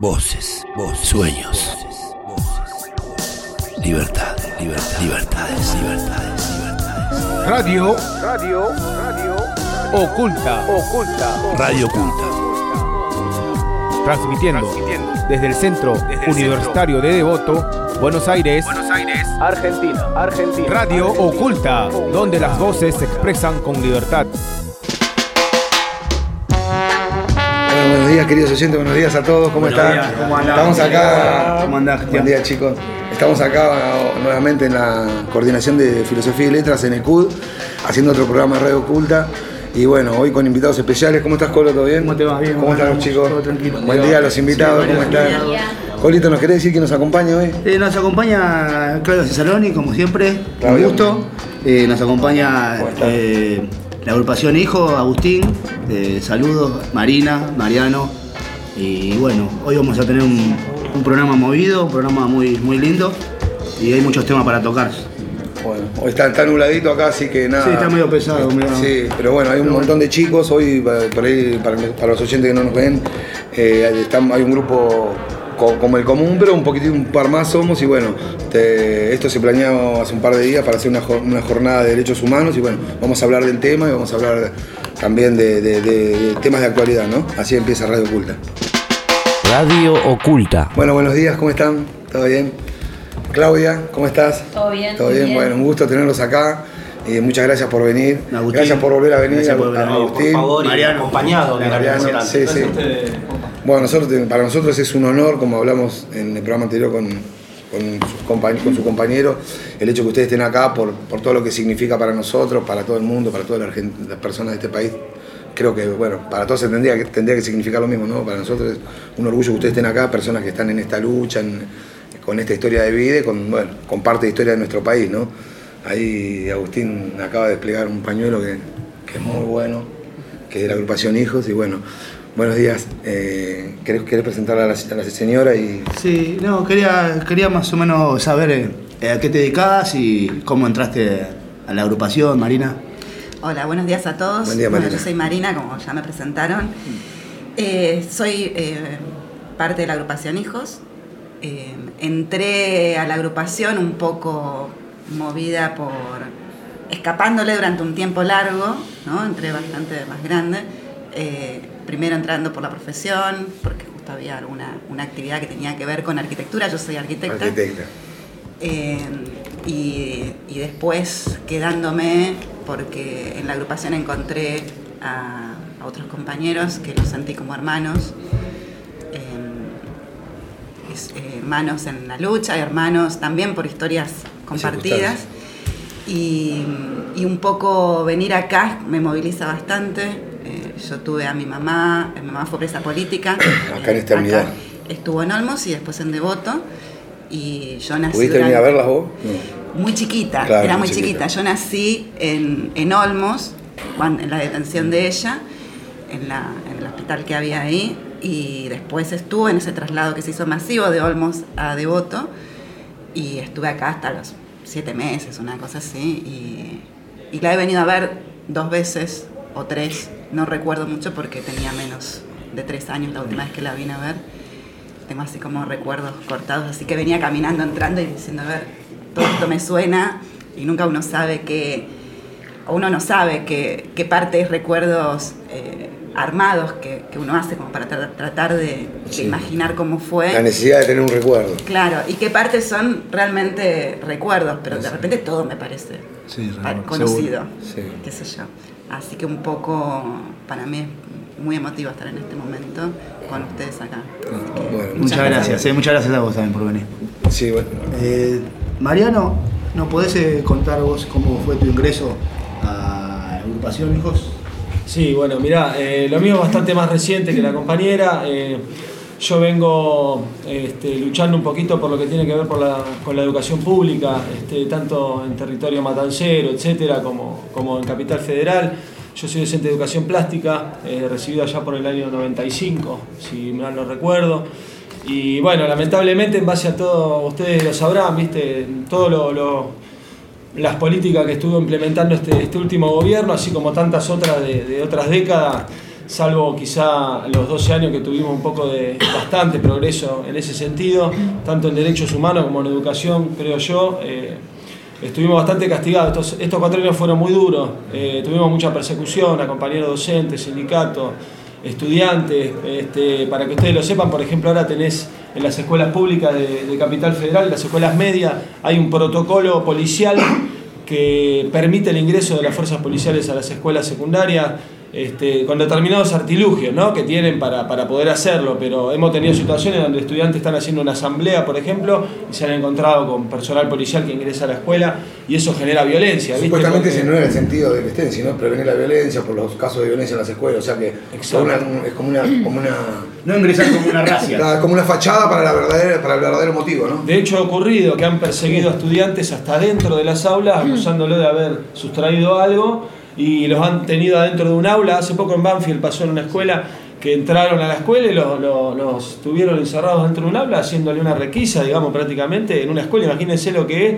Voces, voces, sueños. Libertad, libertad, libertades, libertades, libertades. Radio, radio, radio, oculta, oculta, Radio Oculta. transmitiendo, desde el Centro Universitario de Devoto, Buenos Aires, Argentina, Argentina. Radio Oculta, donde las voces se expresan con libertad. Días, queridos oyentes, buenos días a todos, ¿cómo están? ¿cómo andás? Estamos acá. ¿Cómo andás, Buen día, chicos. Estamos acá nuevamente en la coordinación de Filosofía y Letras en ECUD, haciendo otro programa de Radio Oculta. Y bueno, hoy con invitados especiales. ¿Cómo estás, Colo? ¿Todo bien? ¿Cómo te va? Bien, ¿Cómo están los chicos? todo tranquilo. Buen día a los invitados, Sí, ¿cómo están? Colito, ¿nos querés decir que nos acompaña hoy? Eh, nos acompaña Claudio Cesaroni, como siempre, Claudio. un gusto. Eh, nos acompaña eh, la agrupación Hijo, Agustín. Eh, saludos, Marina, Mariano. Y bueno, hoy vamos a tener un, un programa movido, un programa muy, muy lindo. Y hay muchos temas para tocar. Bueno, hoy está, está nubladito acá, así que nada. Sí, está medio pesado, medio- Sí, pero bueno, hay un montón de chicos. Hoy, pa- por ahí, para, para los oyentes que no nos ven, eh, hay un grupo como el común, pero un poquitín, un par más somos. Y bueno, te- esto se planeó hace un par de días para hacer una, una jornada de derechos humanos. Y bueno, vamos a hablar del tema y vamos a hablar también de, de- de- de temas de actualidad, ¿no? Así empieza Radio Oculta. Radio Oculta. Bueno, buenos días, ¿cómo están? ¿Todo bien? Claudia, ¿cómo estás? Todo bien, ¿Todo bien. Bueno, un gusto tenerlos acá. Y muchas gracias por venir. Agustín. gracias por volver a venir, Gracias por a venir. Agustín. Por favor, y Mariano. acompañado de la Mariano, representante. sí, sí. Bueno, nosotros, para nosotros es un honor, como hablamos en el programa anterior con, con, sus compañ- con su compañero, el hecho que ustedes estén acá por, por todo lo que significa para nosotros, para todo el mundo, para todas las, personas de este país. Creo que, bueno, para todos tendría que, tendría que significar lo mismo, ¿no? Para nosotros es un orgullo que ustedes estén acá, personas que están en esta lucha, en- con esta historia de vida y con, bueno, con parte de historia de nuestro país, ¿no? Ahí Agustín acaba de desplegar un pañuelo que, que es muy bueno, que es de la agrupación Hijos, y bueno, buenos días. Eh, ¿querés, querés presentar a la, a la señora? y Sí, no, quería, quería más o menos saber eh, a qué te dedicabas y cómo entraste a la agrupación, Marina. Hola, buenos días a todos. Buen día, Bueno, Marina. yo soy Marina, como ya me presentaron. Eh, soy eh, parte de la agrupación Hijos. Eh, entré a la agrupación un poco movida por escapándole durante un tiempo largo, ¿no? Entré bastante más grande. Eh, primero entrando por la profesión, porque justo había alguna una actividad que tenía que ver con arquitectura. Yo soy arquitecta. arquitecta. Eh, y, y después quedándome porque en la agrupación encontré a, a otros compañeros que los sentí como hermanos. eh, es- eh, hermanos en la lucha, hermanos también por historias compartidas. Y, y un poco venir acá me moviliza bastante. Eh, yo tuve a mi mamá, mi mamá fue presa política. Acá en esta unidad. Estuvo en Olmos y después en Devoto. Y yo nací. ¿Pudiste venir a durante- verlas vos? No. muy chiquita, Claro, era muy chiquita. chiquita. Yo nací en, en Olmos, cuan- en la detención de ella, en, la- en el hospital que había ahí, y después estuve en ese traslado que se hizo masivo de Olmos a Devoto, y estuve acá hasta los siete meses, una cosa así, y, y la he venido a ver dos veces o tres, no recuerdo mucho porque tenía menos de tres años la última vez que la vine a ver. Tengo así como recuerdos cortados, así que venía caminando, entrando y diciendo, a ver, todo esto me suena y nunca uno sabe qué, o uno no sabe qué, qué partes, recuerdos eh, armados que, que uno hace como para tra- tratar de, imaginar cómo fue. La necesidad de tener un recuerdo. Claro, y qué partes son realmente recuerdos, pero de repente todo me parece Sí, conocido, Sí. qué sé yo. Así que un poco, para mí es muy emotivo estar en este momento con ustedes acá. Que Bueno, Muchas gracias, eh, muchas gracias a vos también por venir. Sí, bueno. Eh, Mariano, ¿nos podés eh, contar vos cómo fue tu ingreso a la agrupación, hijos? Sí, bueno, mirá, eh, lo mío es bastante más reciente que la compañera. eh, yo vengo este, luchando un poquito por lo que tiene que ver por la- con la educación pública, este, tanto en territorio matancero, etcétera, como, en Capital Federal. Yo soy docente de educación plástica, eh, recibido allá por el año 95, si mal no recuerdo. Y bueno, lamentablemente, en base a todo, ustedes lo sabrán, viste, todo lo- lo, las políticas que estuvo implementando este, este último gobierno, así como tantas otras de, otras décadas, salvo quizá los 12 años que tuvimos un poco de bastante progreso en ese sentido, tanto en derechos humanos como en educación, creo yo. eh, estuvimos bastante castigados. Estos, estos cuatro años fueron muy duros. eh, tuvimos mucha persecución a compañeros docentes, sindicatos, estudiantes. Este, para que ustedes lo sepan, por ejemplo, ahora tenés en las escuelas públicas de, Capital Federal, en las escuelas medias, hay un protocolo policial que permite el ingreso de las fuerzas policiales a las escuelas secundarias este, con determinados artilugios ¿no? que tienen para, para poder hacerlo, pero hemos tenido situaciones donde estudiantes están haciendo una asamblea, por ejemplo, y se han encontrado con personal policial que ingresa a la escuela y eso genera violencia. ¿viste? Supuestamente Porque- ese no era el sentido de que estén, sino prevenir la violencia por los casos de violencia en las escuelas. O sea que es Exacto. una- es como una, como una, No ingresar como una racia. como una fachada para, la verdadera, para el verdadero motivo, ¿no? De hecho ha ocurrido que han perseguido a estudiantes hasta dentro de las aulas, acusándolo de haber sustraído algo y los han tenido adentro de un aula. Hace poco en Banfield pasó en una escuela que entraron a la escuela y los, los- los tuvieron encerrados dentro de un aula haciéndole una requisa, digamos, prácticamente en una escuela. Imagínense lo que es,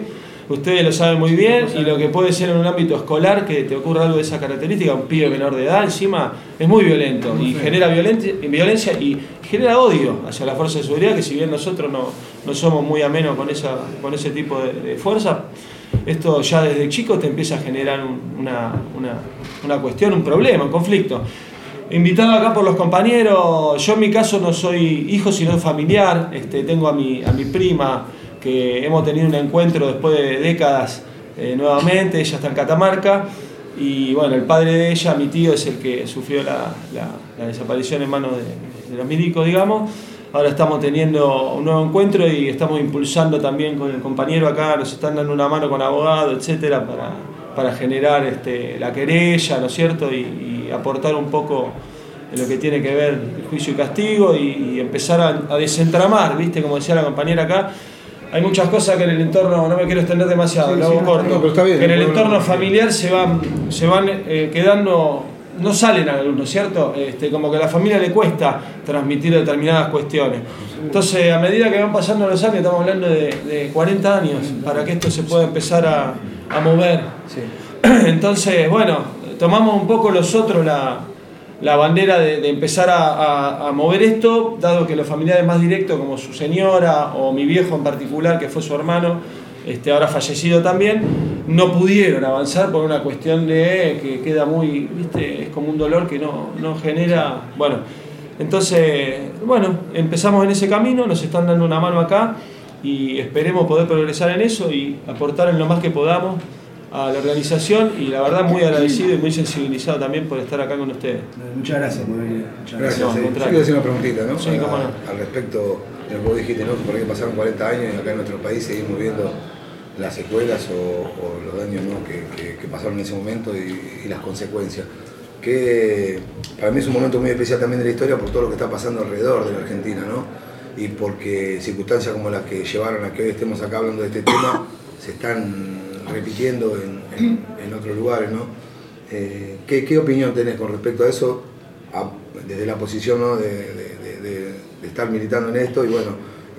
ustedes lo saben muy bien, y lo que puede ser en un ámbito escolar que te ocurra algo de esa característica, un pibe menor de edad encima, es muy violento y genera violencia, violencia y genera odio hacia la fuerza de seguridad, que si bien nosotros no, no somos muy amenos con, esa, con ese tipo de, de fuerza, esto ya desde chico te empieza a generar un- una, una, una cuestión, un problema, un conflicto. Invitado acá por los compañeros, yo en mi caso no soy hijo sino familiar, este, tengo a mi, a mi prima que hemos tenido un encuentro después de décadas eh, nuevamente, ella está en Catamarca y bueno, el padre de ella, mi tío, es el que sufrió la, la- desaparición en manos de, de los milicos, digamos. Ahora estamos teniendo un nuevo encuentro y estamos impulsando también con el compañero acá, nos están dando una mano con abogado, etcétera, para, para generar este, la querella, ¿no es cierto? Y, y aportar un poco en lo que tiene que ver el juicio y castigo y, y empezar a, a desentramar, ¿viste? Como decía la compañera acá. Hay muchas cosas que en el entorno, no me quiero extender demasiado, Sí, lo hago corto, no, pero está bien, que en el no, no, entorno no. familiar se van, se van eh, quedando, no salen a la luz, ¿no es cierto? Este, como que a la familia le cuesta transmitir determinadas cuestiones. Entonces, a medida que van pasando los años, estamos hablando de, de 40 años, para que esto se pueda empezar a, a mover. Entonces, bueno, tomamos un poco nosotros la, la bandera de, de empezar a, a- a mover esto, dado que los familiares más directos, como su señora o mi viejo en particular, que fue su hermano, este, ahora fallecido también, no pudieron avanzar por una cuestión de que queda muy, viste, es como un dolor que no, no genera, bueno, entonces, bueno, empezamos en ese camino, nos están dando una mano acá y esperemos poder progresar en eso y aportar en lo más que podamos a la organización y la verdad muy agradecido y muy sensibilizado también por estar acá con ustedes. Muchas gracias por venir. Muchas Gracias. No, al sí. Yo contrario. quiero hacer una preguntita, ¿no? Sí, cómo no. Al respecto vos dijiste, ¿no? Que por ahí pasaron 40 años y acá en nuestro país seguimos viendo las secuelas o, los daños ¿no? que, pasaron en ese momento y, las consecuencias. Que para mí es un momento muy especial también de la historia por todo lo que está pasando alrededor de la Argentina, ¿no? Y porque circunstancias como las que llevaron a que hoy estemos acá hablando de este tema se están repitiendo en, en- otros lugares, ¿no? Eh, ¿qué, qué opinión tenés con respecto a eso? desde la posición ¿no? de- de- estar militando en esto y bueno,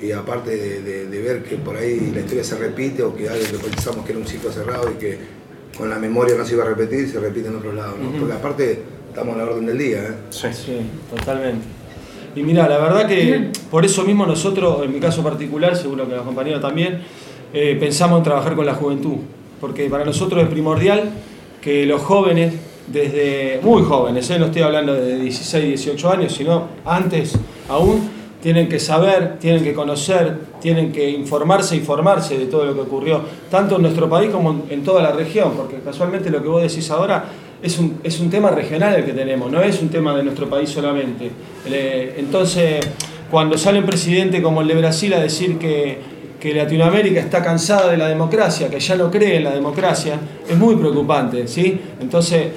y aparte de, de- de ver que por ahí la historia se repite o que algo que pensamos que era un ciclo cerrado y que con la memoria no se iba a repetir, se repite en otros lados, ¿no? Porque aparte estamos a la orden del día, ¿eh? Sí, totalmente. Y mira, la verdad que por eso mismo nosotros, en mi caso particular, seguro que los compañeros también, eh, pensamos en trabajar con la juventud. Porque para nosotros es primordial que los jóvenes, desde muy jóvenes, ¿eh? no estoy hablando de 16, 18 años, sino antes aún, tienen que saber, tienen que conocer, tienen que informarse y formarse de todo lo que ocurrió, tanto en nuestro país como en, toda la región, porque casualmente lo que vos decís ahora es un, es un tema regional el que tenemos, no es un tema de nuestro país solamente. Eh, entonces, cuando sale un presidente como el de Brasil a decir que, que Latinoamérica está cansada de la democracia, que ya no cree en la democracia, es muy preocupante, ¿sí? Entonces,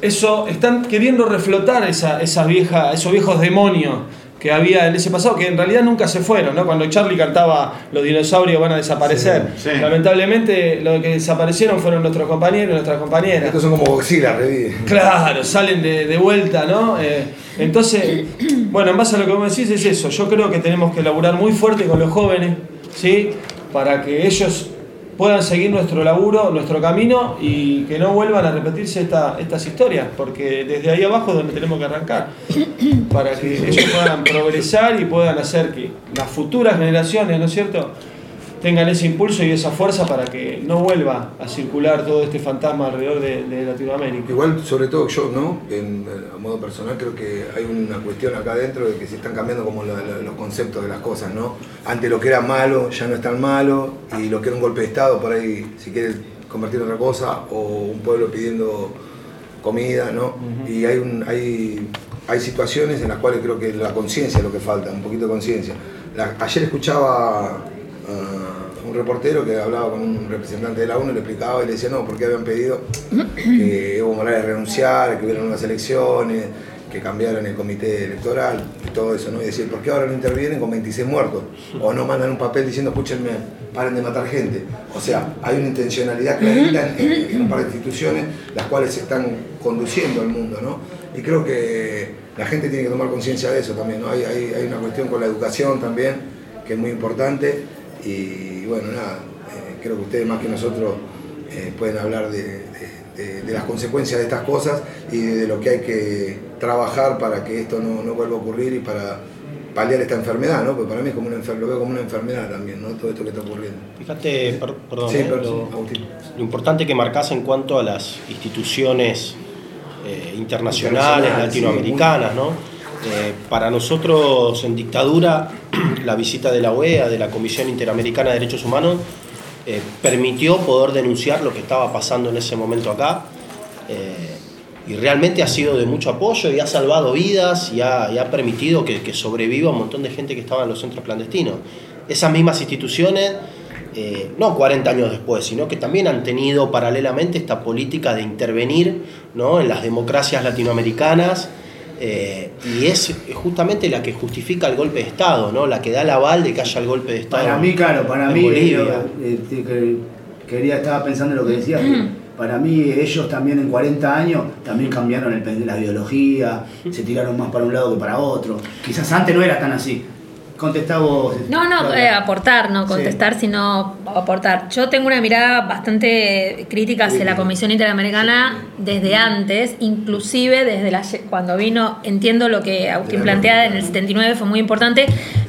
eso, están queriendo reflotar esa, esa vieja, esos viejos demonios que había en ese pasado, que en realidad nunca se fueron, ¿no? Cuando Charlie cantaba los dinosaurios van a desaparecer, Sí, sí. lamentablemente los que desaparecieron fueron nuestros compañeros y nuestras compañeras. Estos son como Godzilla, revive. Claro, salen de, de vuelta, ¿no? Eh, entonces, bueno, en base a lo que vos decís es eso. Yo creo que tenemos que laburar muy fuerte con los jóvenes, ¿sí? Para que ellos puedan seguir nuestro laburo, nuestro camino y que no vuelvan a repetirse esta- estas historias, porque desde ahí abajo es donde tenemos que arrancar, para que ellos puedan progresar y puedan hacer que las futuras generaciones, ¿no es cierto?, tengan ese impulso y esa fuerza para que no vuelva a circular todo este fantasma alrededor de, de Latinoamérica. Igual, sobre todo yo, ¿no? En, a modo personal, creo que hay una cuestión acá adentro de que se están cambiando como la- la- los conceptos de las cosas, ¿no? Antes lo que era malo ya no es tan malo y lo que era un golpe de Estado, por ahí, si quieres convertir en otra cosa, o un pueblo pidiendo comida, ¿no? Y hay, un, hay, hay situaciones en las cuales creo que la conciencia es lo que falta, un poquito de conciencia. Ayer escuchaba a reportero que hablaba con un representante de la ONU y le explicaba y le decía, no, porque habían pedido que Evo Morales renunciara, que hubiera nuevas elecciones, que cambiaran el comité electoral y todo eso, ¿no? Y decir, ¿por qué ahora no intervienen con 26 muertos? O no mandan un papel diciendo, escúchenme, paren de matar gente. O sea, hay una intencionalidad clarita en un par de instituciones las cuales se están conduciendo al mundo, ¿no? Y creo que la gente tiene que tomar conciencia de eso también, ¿no? Hay, hay, hay una cuestión con la educación también, que es muy importante. Y bueno, nada, eh, creo que ustedes más que nosotros eh, pueden hablar de, de- de- de las consecuencias de estas cosas y de, lo que hay que trabajar para que esto no, no vuelva a ocurrir y para paliar esta enfermedad, ¿no? Porque para mí es como una lo veo como una enfermedad también, ¿no? Todo esto que está ocurriendo. Fíjate, per- perdón, Sí, eh, pero- lo, importante que marcas en cuanto a las instituciones eh, internacionales, Internacional, latinoamericanas, ¿no? Eh, para nosotros en dictadura, la visita de la OEA, de la Comisión Interamericana de Derechos Humanos, eh, permitió poder denunciar lo que estaba pasando en ese momento acá. eh, y realmente ha sido de mucho apoyo y ha salvado vidas y ha, y ha permitido que, que sobreviva un montón de gente que estaba en los centros clandestinos. Esas mismas instituciones, eh, no 40 años después, sino que también han tenido paralelamente esta política de intervenir ¿no? en las democracias latinoamericanas eh, y es justamente la que justifica el golpe de Estado, ¿no? la que da el aval de que haya el golpe de Estado. Para mí, claro, para en mí, Bolivia. eh, eh, que- quería, estaba pensando en lo que decías, para mí ellos también en 40 años también cambiaron el, la biología, se tiraron más para un lado que para otro. Quizás antes no era tan así. Contestá vos. No, no, eh, aportar, no Sí. contestar, sino aportar. Yo tengo una mirada bastante crítica hacia la Comisión Interamericana desde antes, inclusive desde la, cuando vino, entiendo lo que Agustín plantea en el 79 fue muy importante,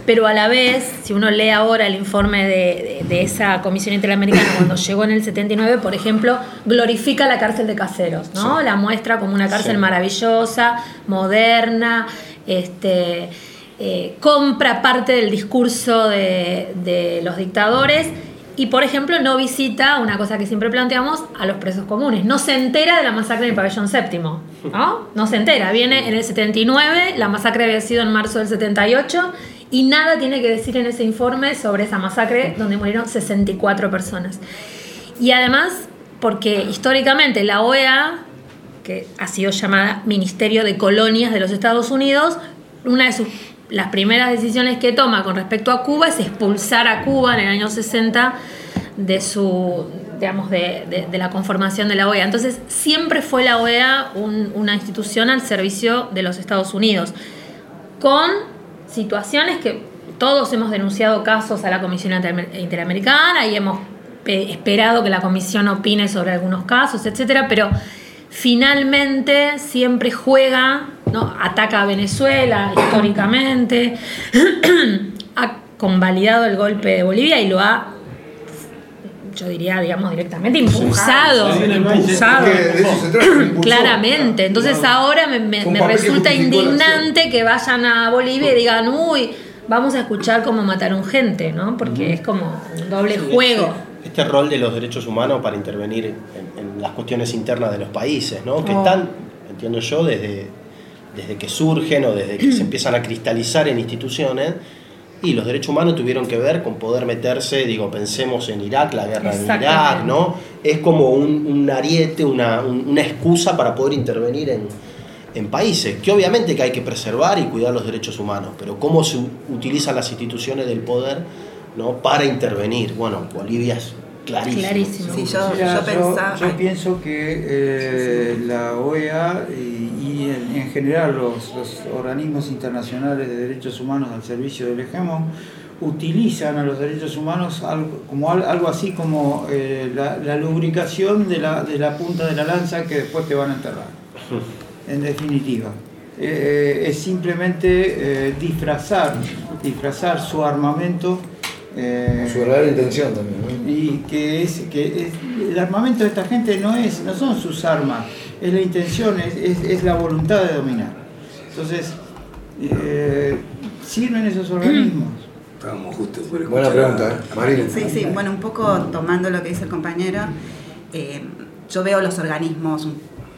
pero a la vez, si uno lee ahora el informe de, de- de esa Comisión Interamericana cuando llegó en el 79, por ejemplo, glorifica la cárcel de caseros, ¿no? La muestra como una cárcel maravillosa, moderna, este eh, compra parte del discurso de, los dictadores y, por ejemplo, no visita, una cosa que siempre planteamos, a los presos comunes. No se entera de la masacre en el pabellón séptimo. ¿no? No se entera. Viene en el 79, la masacre había sido en marzo del 78 y nada tiene que decir en ese informe sobre esa masacre donde murieron 64 personas. Y además, porque históricamente la OEA, que ha sido llamada Ministerio de Colonias de los Estados Unidos, una de sus las primeras decisiones que toma con respecto a Cuba es expulsar a Cuba en el año 60 de su digamos de, de- la conformación de la OEA. Entonces siempre fue la OEA un- una institución al servicio de los Estados Unidos con situaciones que todos hemos denunciado casos a la Comisión Inter- Interamericana y hemos pe- esperado que la Comisión opine sobre algunos casos, etcétera, pero finalmente siempre juega, ¿no? ataca a Venezuela históricamente, ha convalidado el golpe de Bolivia y lo ha, yo diría, digamos, directamente impulsado, Sí, impulsado. Claramente, entonces ahora me, me- que resulta indignante que vayan a Bolivia y digan, uy, vamos a escuchar cómo mataron gente, ¿no? Porque es como un doble Sí, juego. Este, este rol de los derechos humanos para intervenir en, en las cuestiones internas de los países, ¿no? que Oh. están, entiendo yo, desde, desde que surgen o desde que se empiezan a cristalizar en instituciones, y los derechos humanos tuvieron que ver con poder meterse, digo, pensemos en Irak, la guerra en Irak. ¿no? Es como un, un ariete, una, un- una excusa para poder intervenir en, en países, que obviamente que hay que preservar y cuidar los derechos humanos, pero cómo se utilizan las instituciones del poder ¿no? para intervenir. Bueno, Bolivia es clarísimo. Clarísimo. Sí, yo, Mira, yo pensaba. yo pienso que eh, la OEA y, y en, en general los, los organismos internacionales de derechos humanos al servicio del hegemón utilizan a los derechos humanos algo, como al- algo así como eh, la, la lubricación de la, de la punta de la lanza que después te van a enterrar. En definitiva. Eh, eh, es simplemente eh, disfrazar, disfrazar su armamento. Su verdadera intención también, y que es que es- el armamento de esta gente no es no son sus armas es la intención es, es- es la voluntad de dominar entonces eh, sirven esos organismos Estábamos justo por Buena pregunta, ¿eh? Marina. Sí, sí, bueno, un poco tomando lo que dice el compañero, eh, yo veo los organismos,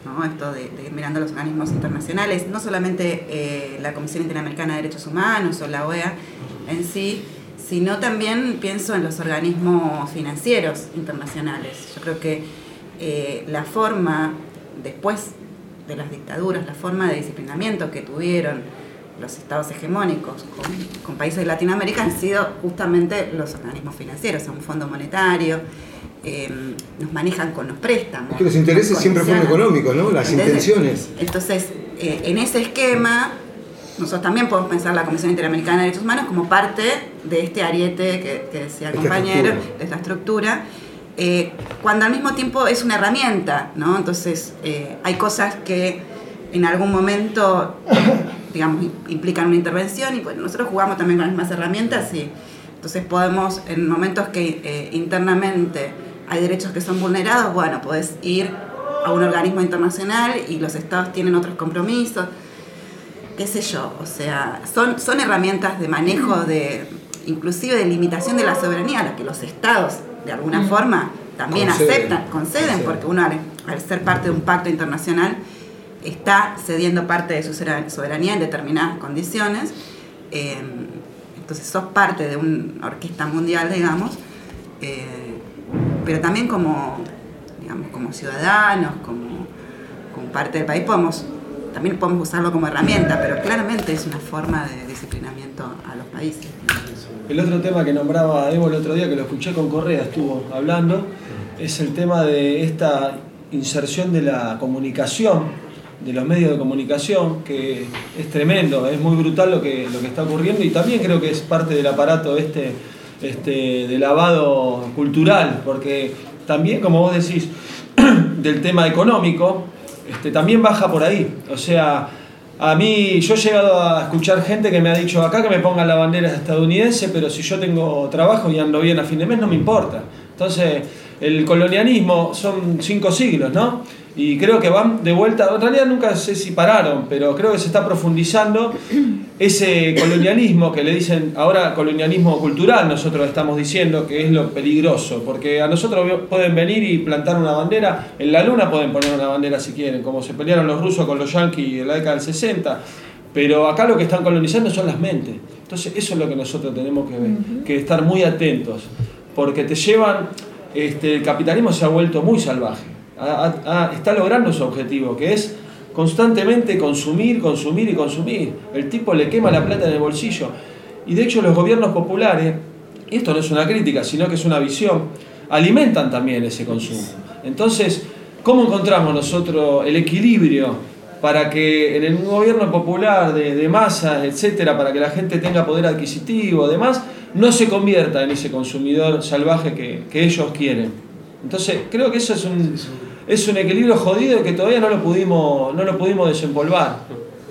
¿no? esto de, de ir mirando los organismos internacionales, no solamente eh, la Comisión Interamericana de Derechos Humanos o la OEA en sí, sino también pienso en los organismos financieros internacionales. Yo creo que eh, la forma, después de las dictaduras, la forma de disciplinamiento que tuvieron los estados hegemónicos con, con países de Latinoamérica han sido justamente los organismos financieros, un fondo monetario, eh, nos manejan con los préstamos. Es que los intereses siempre fueron económicos, ¿no? Las intenciones. Entonces, eh, en ese esquema, nosotros también podemos pensar la Comisión Interamericana de Derechos Humanos como parte de este ariete que, que decía el Esta compañero, estructura. de esta estructura, eh, cuando al mismo tiempo es una herramienta, ¿no? Entonces, eh, hay cosas que en algún momento, digamos, implican una intervención y pues nosotros jugamos también con las mismas herramientas y entonces podemos, en momentos que eh, internamente hay derechos que son vulnerados, bueno, podés ir a un organismo internacional y los estados tienen otros compromisos, qué sé yo, o sea, son, son herramientas de manejo de, inclusive de limitación de la soberanía, a las que los estados, de alguna forma, también Conceden. aceptan, conceden, Conceden. porque uno al, al ser parte de un pacto internacional está cediendo parte de su soberanía en determinadas condiciones. eh, entonces sos parte de una orquesta mundial, digamos, eh, pero también como, digamos, como ciudadanos, como, como parte del país, podemos, también podemos usarlo como herramienta, pero claramente es una forma de disciplinamiento a los países. El otro tema que nombraba Evo el otro día, que lo escuché con Correa, estuvo hablando, es el tema de esta inserción de la comunicación, de los medios de comunicación, que es tremendo, es muy brutal lo que, lo que está ocurriendo y también creo que es parte del aparato este, este de lavado cultural, porque también, como vos decís, del tema económico, este, también baja por ahí. O sea, a mí, yo he llegado a escuchar gente que me ha dicho acá que me pongan la bandera estadounidense, pero si yo tengo trabajo y ando bien a fin de mes, no me importa. Entonces, el colonialismo son cinco siglos, ¿no? Y creo que van de vuelta, en realidad nunca sé si pararon, pero creo que se está profundizando ese colonialismo que le dicen ahora colonialismo cultural, nosotros estamos diciendo que es lo peligroso, porque a nosotros pueden venir y plantar una bandera, en la luna pueden poner una bandera si quieren, como se pelearon los rusos con los yanquis en la década del 60, pero acá lo que están colonizando son las mentes. Entonces eso es lo que nosotros tenemos que, ver, que estar muy atentos, porque te llevan, este, el capitalismo se ha vuelto muy salvaje, Está logrando su objetivo, que es constantemente consumir, consumir y consumir. El tipo le quema la plata en el bolsillo. Y de hecho los gobiernos populares, y esto no es una crítica, sino que es una visión, alimentan también ese consumo. Entonces, ¿cómo encontramos nosotros el equilibrio para que en el gobierno popular de, de masas, etcétera, para que la gente tenga poder adquisitivo, demás, no se convierta en ese consumidor salvaje que ellos quieren? Entonces, creo que eso es un, es un equilibrio jodido que todavía no lo pudimos, no lo pudimos desempolvar.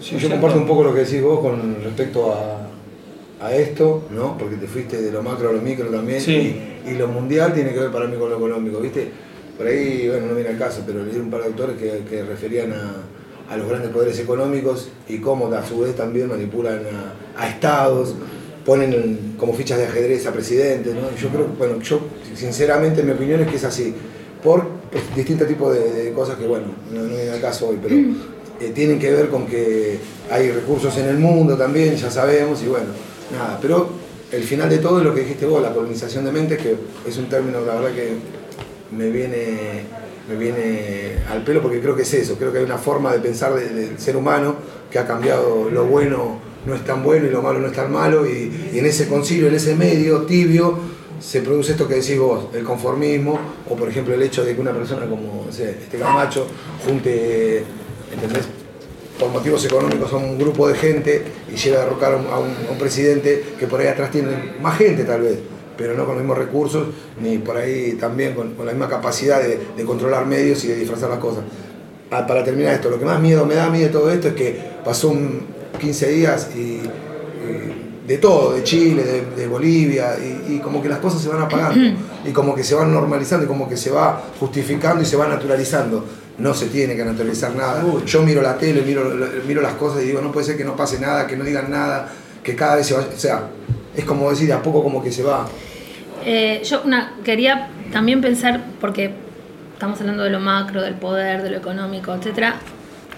Sí, yo comparto un poco lo que decís vos con respecto a, a esto, ¿no? Porque te fuiste de lo macro a lo micro también. Sí. Y, y lo mundial tiene que ver para mí con lo económico, ¿viste? Por ahí, bueno, no viene al caso, pero leí un par de autores que, que referían a, a los grandes poderes económicos y cómo a su vez también manipulan a, a estados, ponen como fichas de ajedrez a presidentes, ¿no? Y yo creo, bueno, yo sinceramente mi opinión es que es así, por pues, distintos tipos de, de cosas que, bueno, no, no viene al caso hoy, pero eh, tienen que ver con que hay recursos en el mundo también, ya sabemos, y bueno, nada, pero el final de todo es lo que dijiste vos, la colonización de mentes, que es un término, la verdad que me viene, me viene al pelo porque creo que es eso, creo que hay una forma de pensar de- del ser humano que ha cambiado lo bueno no es tan bueno y lo malo no es tan malo y, y en ese concilio, en ese medio tibio se produce esto que decís vos, el conformismo o por ejemplo el hecho de que una persona como este Camacho junte, ¿entendés? por motivos económicos son un grupo de gente y llega a derrocar a un, a a presidente que por ahí atrás tiene más gente tal vez, pero no con los mismos recursos, ni por ahí también con, la misma capacidad de, controlar medios y de disfrazar las cosas. Ah, para terminar esto, lo que más miedo me da a mí de todo esto es que pasó un 15 días y de todo, de Chile, de, de Bolivia, y, y como que las cosas se van apagando, y como que se van normalizando, y como que se va justificando y se va naturalizando. No se tiene que naturalizar nada. Yo miro la tele, miro, miro las cosas y digo, no puede ser que no pase nada, que no digan nada, que cada vez se vaya. O sea, es como decir, de a poco como que se va. Eh, yo una, quería también pensar, porque estamos hablando de lo macro, del poder, de lo económico, etcétera,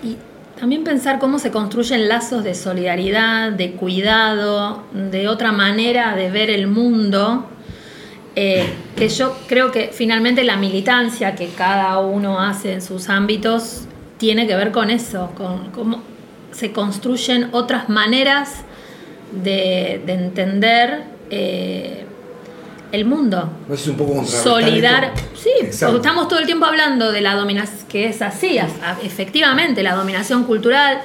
y también pensar cómo se construyen lazos de solidaridad, de cuidado, de otra manera de ver el mundo. eh, que yo creo que finalmente la militancia que cada uno hace en sus ámbitos tiene que ver con eso, con cómo se construyen otras maneras de, de entender eh, el mundo. No es un poco Solidar, sí, Exacto. estamos todo el tiempo hablando de la dominación, que es así, efectivamente, la dominación cultural,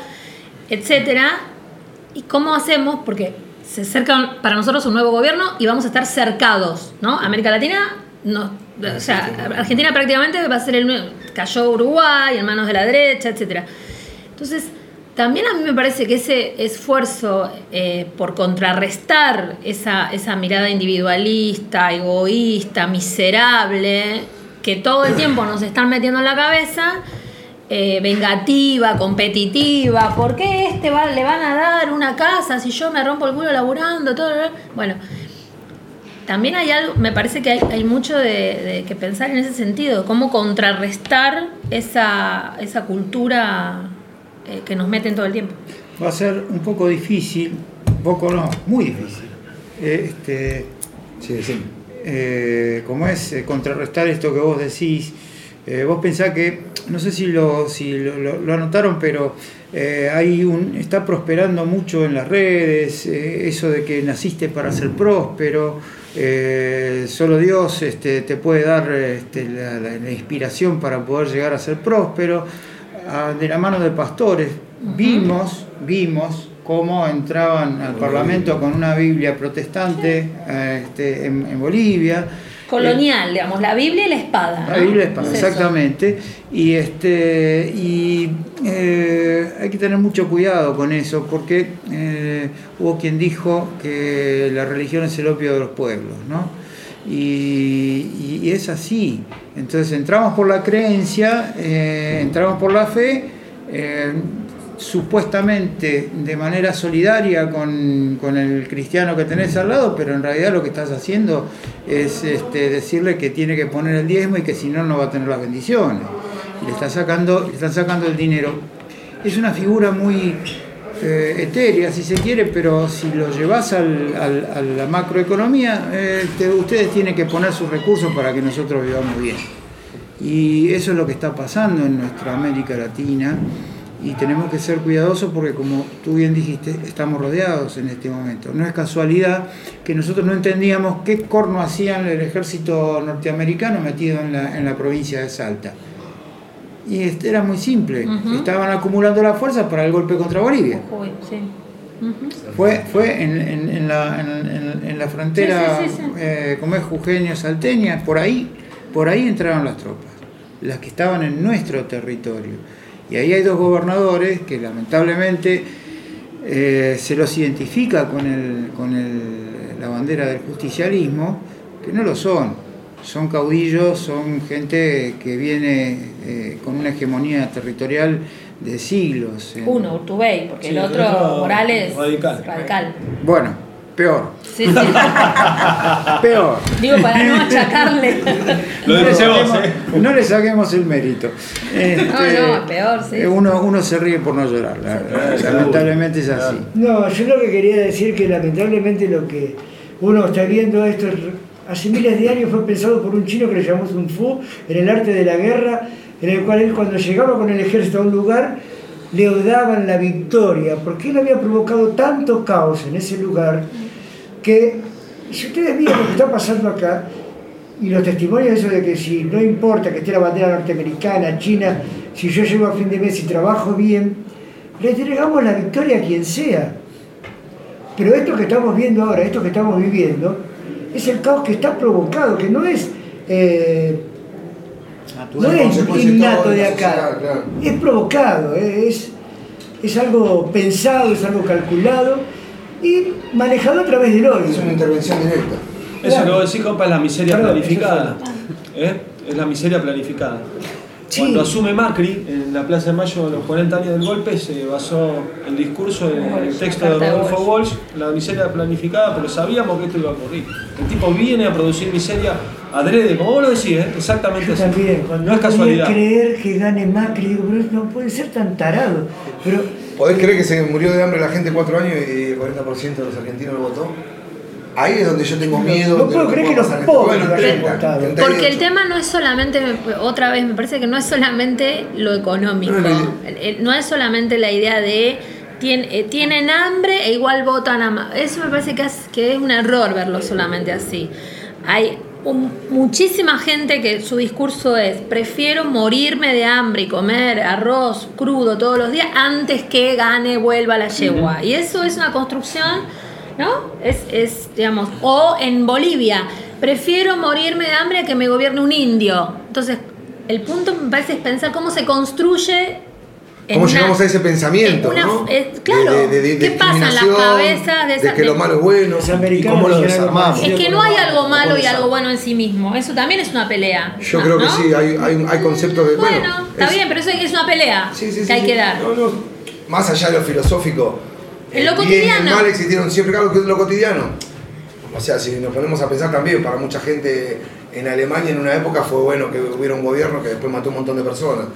etcétera. ¿Y cómo hacemos? Porque se acerca para nosotros un nuevo gobierno y vamos a estar cercados, ¿no? América Latina, no, o sea, Argentina prácticamente va a ser el nuevo, cayó Uruguay en manos de la derecha, etcétera. Entonces, también a mí me parece que ese esfuerzo eh, por contrarrestar esa, esa mirada individualista, egoísta, miserable, que todo el tiempo nos están metiendo en la cabeza, eh, vengativa, competitiva, ¿por qué este le van a dar una casa si yo me rompo el culo laburando? Todo, bueno, también hay algo, me parece que hay, hay mucho de, de que pensar en ese sentido, cómo contrarrestar esa, esa cultura eh, que nos meten todo el tiempo. Va a ser un poco difícil, un poco no, muy difícil. eh, Este, Sí, sí. eh, como es eh, contrarrestar esto que vos decís. Eh, vos pensás que, no sé si lo, si lo, lo- lo anotaron, pero eh, hay un, está prosperando mucho en las redes, eh, eso de que naciste para ser próspero, eh, solo Dios este, te puede dar este, la, la- la inspiración para poder llegar a ser próspero. De la mano de pastores, vimos, vimos cómo entraban al Parlamento con una Biblia protestante eh, este, en, en Bolivia. Colonial, digamos, la Biblia y la espada. La ¿no? Biblia es para- Es eso. exactamente. Y, este, y eh, hay que tener mucho cuidado con eso, porque eh, hubo quien dijo que la religión es el opio de los pueblos, ¿no? Y, es así. Entonces entramos por la creencia, eh, entramos por la fe, eh, supuestamente de manera solidaria con, con el cristiano que tenés al lado, pero en realidad lo que estás haciendo es este, decirle que tiene que poner el diezmo y que si no, no va a tener las bendiciones. Le están sacando, le sacando el dinero. Es una figura muy eh, etérea, si se quiere, pero si lo llevas al- al- a la macroeconomía, eh, te- ustedes tienen que poner sus recursos para que nosotros vivamos bien. Y eso es lo que está pasando en nuestra América Latina y tenemos que ser cuidadosos porque como tú bien dijiste, estamos rodeados en este momento. No es casualidad que nosotros no entendíamos qué corno hacían el ejército norteamericano metido en la, en la provincia de Salta. Y este era muy simple, estaban acumulando las fuerzas para el golpe contra Bolivia. Uy, sí. Fue, fue en, en- en la, en- la frontera, sí, sí. eh, como es Jujeño, Salteña, por ahí, por ahí entraron las tropas, las que estaban en nuestro territorio. Y ahí hay dos gobernadores que lamentablemente eh, se los identifica con, el, con el- la bandera del justicialismo, que no lo son. Son caudillos, son gente que viene eh, con una hegemonía territorial de siglos. en- Uno, Urtubey, porque Sí, el otro, otro Morales, radical. radical. Bueno, peor. Sí, sí. Peor. Digo, para no achacarle. Lo no, le dice vos, saquemos, ¿eh? no le saquemos el mérito. Este, No, no, peor, sí. eh, Uno, uno se ríe por no llorar. la- lamentablemente es así. No, yo lo que quería decir que lamentablemente lo que uno está viendo esto hace miles de años fue pensado por un chino que le llamó Sun Fu en el arte de la guerra, en el cual él cuando llegaba con el ejército a un lugar le daban la victoria, porque él había provocado tanto caos en ese lugar que si ustedes miran lo que está pasando acá y los testimonios de eso de que si no importa que esté la bandera norteamericana, china, si yo llego a fin de mes y trabajo bien, le entregamos la victoria a quien sea. Pero esto que estamos viendo ahora, esto que estamos viviendo, es el caos que está provocado, que no es, eh, no es innato de acá, claro. es provocado, eh, es, es algo pensado, es algo calculado y manejado a través del odio. Es una intervención directa. Eso que vos decís, compa, es la miseria Perdón, planificada. ¿Eh? Es la miseria planificada. Cuando asume Macri, en la Plaza de Mayo, a los 40 años del golpe, se basó el discurso en el texto de Rodolfo Walsh, la miseria planificada, porque sabíamos que esto iba a ocurrir. El tipo viene a producir miseria adrede, como vos lo decís, ¿eh? exactamente Yo así. también, cuando No es casualidad. creer que gane Macri, digo, pero no puede ser tan tarado. Pero ¿Podés creer que se murió de hambre la gente cuatro años y el 40% de los argentinos lo votó? Ahí es donde yo tengo miedo. no de puedo creer que los pobres Bueno, lo hayan 30, votado. 38. Porque el tema no es solamente, otra vez, me parece que no es solamente lo económico. No, no, No es solamente la idea de tien- eh, tienen hambre e igual votan a ma- Eso me parece que es, que es un error verlo solamente así. Hay un- muchísima gente que su discurso es prefiero morirme de hambre y comer arroz crudo todos los días antes que gane, vuelva la yegua. Y eso es una construcción, ¿no? Es, es, digamos, o en Bolivia, prefiero morirme de hambre a que me gobierne un indio. Entonces, el punto me parece es pensar cómo se construye. ¿Cómo una- llegamos a ese pensamiento? en una- ¿no? claro, De- de- de- ¿qué pasa en las cabezas de esa- que lo de- malo es bueno. ¿Y cómo lo desarmamos? Es que no hay algo malo y algo bueno en sí mismo. Eso también es una pelea. Yo ¿no? creo que ¿no? sí, hay, hay, hay conceptos de. Bueno, Bueno, está es- bien, pero eso es una pelea Sí, sí, sí, que hay sí. que dar. No, no, Más allá de lo filosófico. En lo el bien y el cotidiano. mal existieron siempre, claro que es lo cotidiano. O sea, si nos ponemos a pensar también, para mucha gente en Alemania en una época fue bueno que hubiera un gobierno que después mató un montón de personas.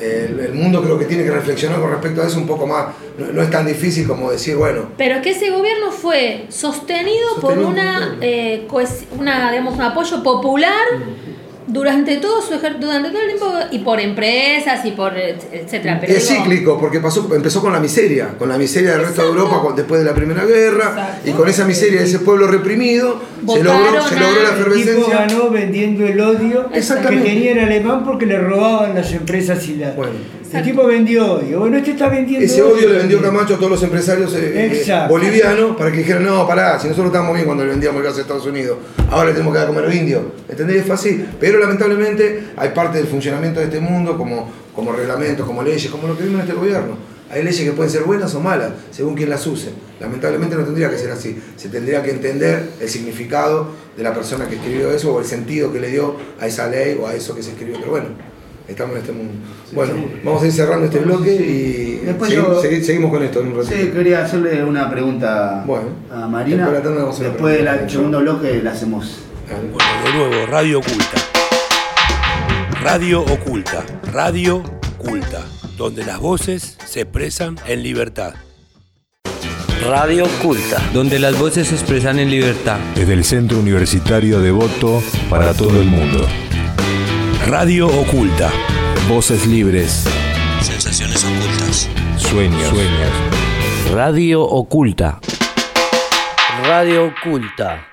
El, el mundo creo que tiene que reflexionar con respecto a eso un poco más. No, no es tan difícil como decir, bueno, Pero es que ese gobierno fue sostenido, por Sostenido, una, claro. eh, una, digamos, un apoyo popular durante todo su durante todo el tiempo y por empresas y por et- etcétera. Pero es digo, cíclico, porque pasó, empezó con la miseria, con la miseria del resto de Europa con- después de la Primera Guerra, Exacto. y con esa miseria de ese pueblo reprimido, se logró, se logró la a- El tipo efervescencia. ganó vendiendo el odio que Exactamente. tenía el alemán porque le robaban las empresas y la. Bueno. El tipo vendió odio. Bueno, este está vendiendo Ese odio le vendió Camacho a todos los empresarios eh, eh, bolivianos para que dijeran, no, pará, si nosotros estábamos bien cuando le vendíamos el gas a Estados Unidos, ahora le tenemos que dar a comer a los indios. ¿Entendés? Fue así. Pero lamentablemente hay parte del funcionamiento de este mundo como, como reglamentos, como leyes, como lo que vimos en este gobierno. Hay leyes que pueden ser buenas o malas, según quien las use. Lamentablemente no tendría que ser así. Se tendría que entender el significado de la persona que escribió eso o el sentido que le dio a esa ley o a eso que se escribió. Pero bueno, estamos en este mundo. Bueno, vamos a ir cerrando este bloque y Después segui- yo- segui- seguimos con esto en un ratito. Sí, quería hacerle una pregunta Bueno, a Marina. después de la tanda vamos a hacer una Después del segundo bloque la hacemos. Bueno, de nuevo, Radio Oculta. Radio Oculta. Radio Oculta. Donde las voces se expresan en libertad. Radio Oculta. Donde las voces se expresan en libertad. Desde el Centro Universitario de Voto para todo el mundo. Radio Oculta. Voces libres, Sensaciones ocultas. sueños, sueños. Radio Oculta. Radio Oculta.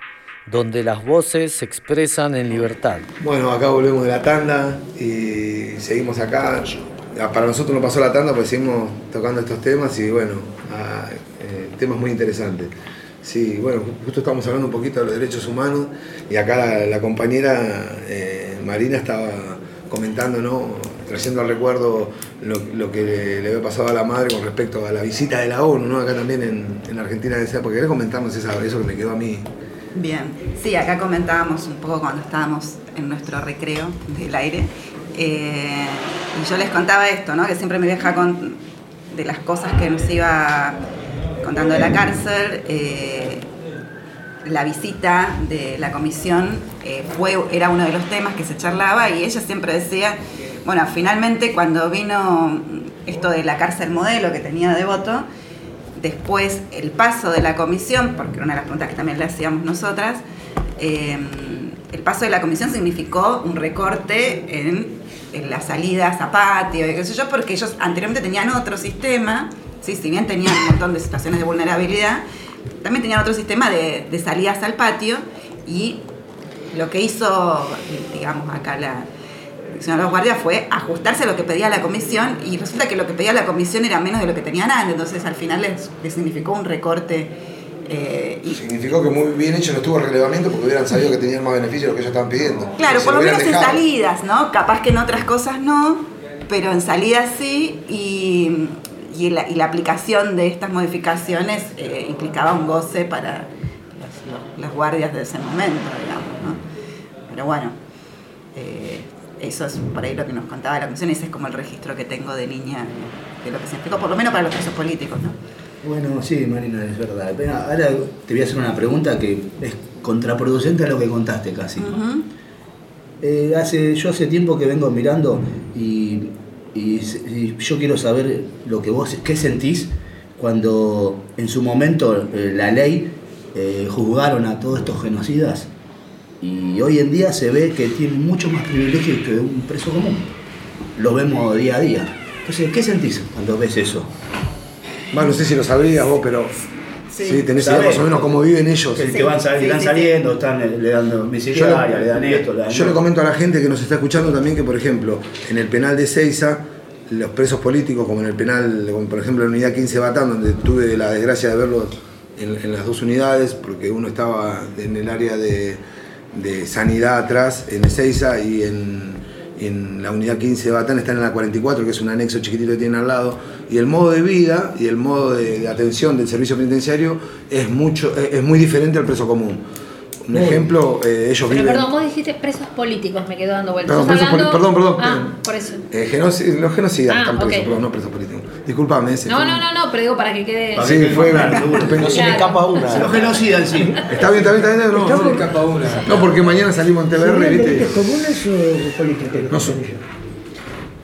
Donde las voces se expresan en libertad. Bueno, acá volvemos de la tanda y seguimos acá. Ah, Para nosotros no pasó la tanda porque seguimos tocando estos temas y bueno, ah, eh, temas muy interesantes. Sí, bueno, justo estamos hablando un poquito de los derechos humanos y acá la, compañera eh, Marina estaba comentando, ¿no? trayendo al recuerdo lo, que le, había pasado a la madre con respecto a la visita de la ONU, ¿no? acá también en, en Argentina de esa época. ¿Querés comentarnos esa, eso que me quedó a mí? Bien, sí, acá comentábamos un poco cuando estábamos en nuestro recreo del aire. eh, y yo les contaba esto, ¿no? Que siempre mi vieja con, de las cosas que nos iba contando de la cárcel. eh, la visita de la comisión eh, fue, era uno de los temas que se charlaba y ella siempre decía, bueno, finalmente cuando vino esto de la cárcel modelo que tenía Devoto, después el paso de la comisión, porque era una de las preguntas que también le hacíamos nosotras, eh, el paso de la comisión significó un recorte en, en las salidas a patio y qué sé yo, porque ellos anteriormente tenían otro sistema, ¿sí? si bien tenían un montón de situaciones de vulnerabilidad, también tenían otro sistema de, de salidas al patio y lo que hizo, digamos, acá la, hicieron los guardias fue ajustarse a lo que pedía la comisión y resulta que lo que pedía la comisión era menos de lo que tenían antes, entonces al final les, les significó un recorte. eh, y, Significó que muy bien hecho no estuvo el relevamiento porque hubieran sabido que tenían más beneficio de lo que ellos estaban pidiendo. Claro, por lo menos en salidas, ¿no? Capaz que en otras cosas no, pero en salidas sí, y, y la, y la aplicación de estas modificaciones eh, implicaba un goce para los, los- los guardias de ese momento, digamos, ¿no? Pero bueno, eh, eso es por ahí lo que nos contaba la comisión, ese es como el registro que tengo de línea de lo que se explicó, por lo menos para los presos políticos, ¿no? Bueno, sí, Marina, es verdad. Pero ahora te voy a hacer una pregunta que es contraproducente a lo que contaste casi. Eh, hace, yo hace tiempo que vengo mirando y, y yo quiero saber lo que vos, qué sentís cuando en su momento eh, la ley eh, juzgaron a todos estos genocidas y hoy en día se ve que tienen mucho más privilegios que un preso común. Lo vemos día a día. Entonces, ¿qué sentís cuando ves eso? Más no sé si lo sabías vos, pero sí, tenés idea más o menos cómo viven ellos. Que, que van, sal- están saliendo, están le dan domiciliaria, le dan esto, le dan Yo le comento a la gente que nos está escuchando también que, por ejemplo, en el penal de Seiza, los presos políticos, como en el penal, como por ejemplo en la unidad 15 Batán, donde tuve la desgracia de verlos en, en las dos unidades, porque uno estaba en el área de, de sanidad atrás, en Ezeiza, y en, en la unidad 15 de Batán están en la 44, que es un anexo chiquitito que tienen al lado, y el modo de vida y el modo de, de atención del servicio penitenciario es, mucho, es, es muy diferente al preso común. Un ejemplo, eh, ellos Pero viven... perdón, vos dijiste presos políticos, me quedo dando vueltas. Perdón, ¿Estás presos poli- hablando- perdón, perdón, Ah, por eso. Eh, los genocidas Ah, están presos, ok. perdón, no presos políticos. Disculpame, ese No, fue- no, no, no, pero digo para que quede. Sí, fue. No se me escapa una. Los genocidas sí. Está bien, está bien, está bien. No, Estamos- no, no, porque mañana salimos en ¿Son TBR, ¿viste? comunes o políticos? No son.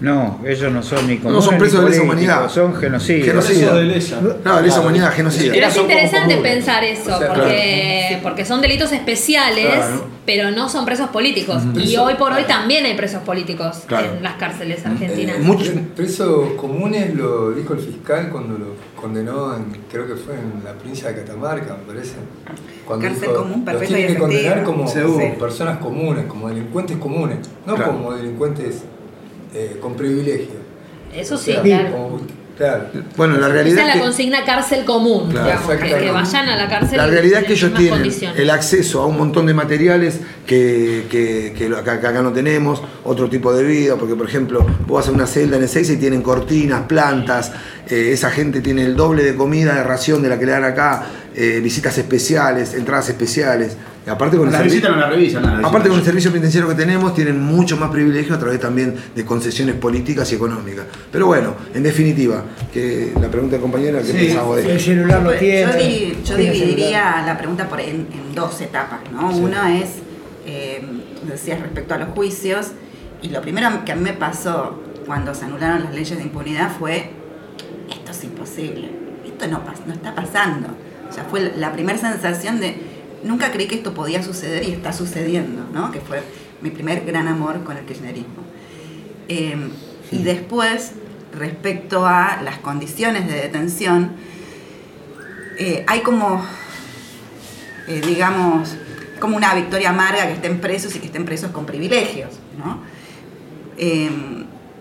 No, ellos no son ni comunes son presos ni de lesa humanidad. Son genocidas. Genocida. Presos de lesa. No, de lesa humanidad, genocida. Pero es interesante pensar eso, porque, porque son delitos especiales, Claro. pero no son presos políticos. Y hoy por hoy también hay presos políticos Claro. en las cárceles argentinas. Eh, muchos- Presos comunes lo dijo el fiscal cuando lo condenó, en, creo que fue en la provincia de Catamarca, me parece. Cuando Cárcel dijo, común, los tienen que condenar efectiva". como, personas comunes, como delincuentes comunes, no Claro. como delincuentes eh, con privilegio. Eso O sí, sea, claro. como- claro. Bueno, la Esa realidad es la es que, consigna cárcel común, Claro, digamos, que, vayan a la cárcel. la realidad es que ellos tienen el acceso a un montón de materiales que, que, acá, acá no tenemos, otro tipo de vida, porque por ejemplo, vos vas a una celda en Ezeiza y tienen cortinas, plantas, eh, esa gente tiene el doble de comida, de ración de la que le dan acá, eh, visitas especiales, entradas especiales. Y aparte con el La servi- visita no la revisan. no la Aparte con el servicio penitenciario que tenemos, tienen mucho más privilegio a través también de concesiones políticas y económicas. Pero bueno, en definitiva, que la pregunta de compañera, ¿qué Sí, pensamos de El celular lo Pues, tiene. Yo, di- yo tiene dividiría la pregunta por en, en dos etapas, ¿no? Uno es, eh, decías respecto a los juicios, y lo primero que a mí me pasó cuando se anularon las leyes de impunidad fue, esto es imposible, esto no, no está pasando. O sea, fue la primera sensación de, nunca creí que esto podía suceder y está sucediendo, ¿no? Que fue mi primer gran amor con el kirchnerismo. Eh, y después, respecto a las condiciones de detención, eh, hay como, eh, digamos, como una victoria amarga que estén presos y que estén presos con privilegios, ¿no? Eh,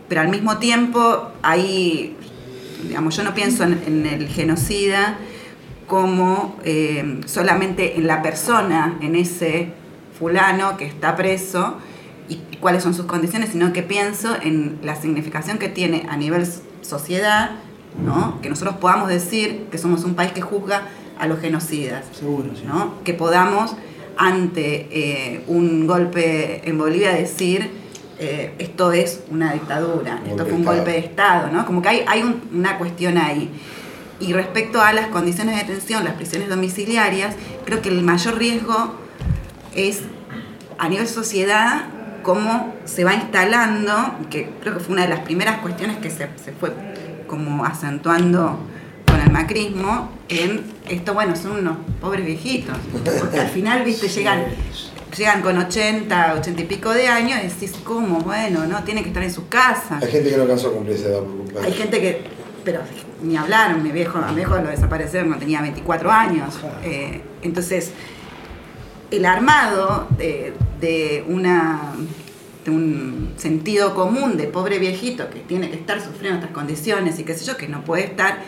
pero al mismo tiempo hay, digamos, yo no pienso en, en el genocida como eh, solamente en la persona, en ese fulano que está preso y cuáles son sus condiciones, sino que pienso en la significación que tiene a nivel sociedad, ¿no? que nosotros podamos decir que somos un país que juzga a los genocidas, Seguro, sí. ¿no? que podamos ante eh, un golpe en Bolivia decir eh, esto es una dictadura, esto fue un golpe de Estado, ¿no? como que hay, hay un- una cuestión ahí. Y respecto a las condiciones de detención, las prisiones domiciliarias, creo que el mayor riesgo es a nivel sociedad cómo se va instalando, que creo que fue una de las primeras cuestiones que se, se fue como acentuando con el macrismo, en esto, bueno, son unos pobres viejitos. Porque al final, viste, llegan, llegan con 80, 80 y pico de años y decís, ¿cómo? Bueno, no, tienen que estar en sus casas. Hay gente que no alcanzó a cumplir esa edad por culpa Hay gente que, pero ni hablar, mi viejo, a mi viejo lo desaparecieron cuando tenía 24 años. Eh, entonces, el armado de, de una de un sentido común de pobre viejito que tiene que estar sufriendo estas condiciones y qué sé yo, que no puede estar,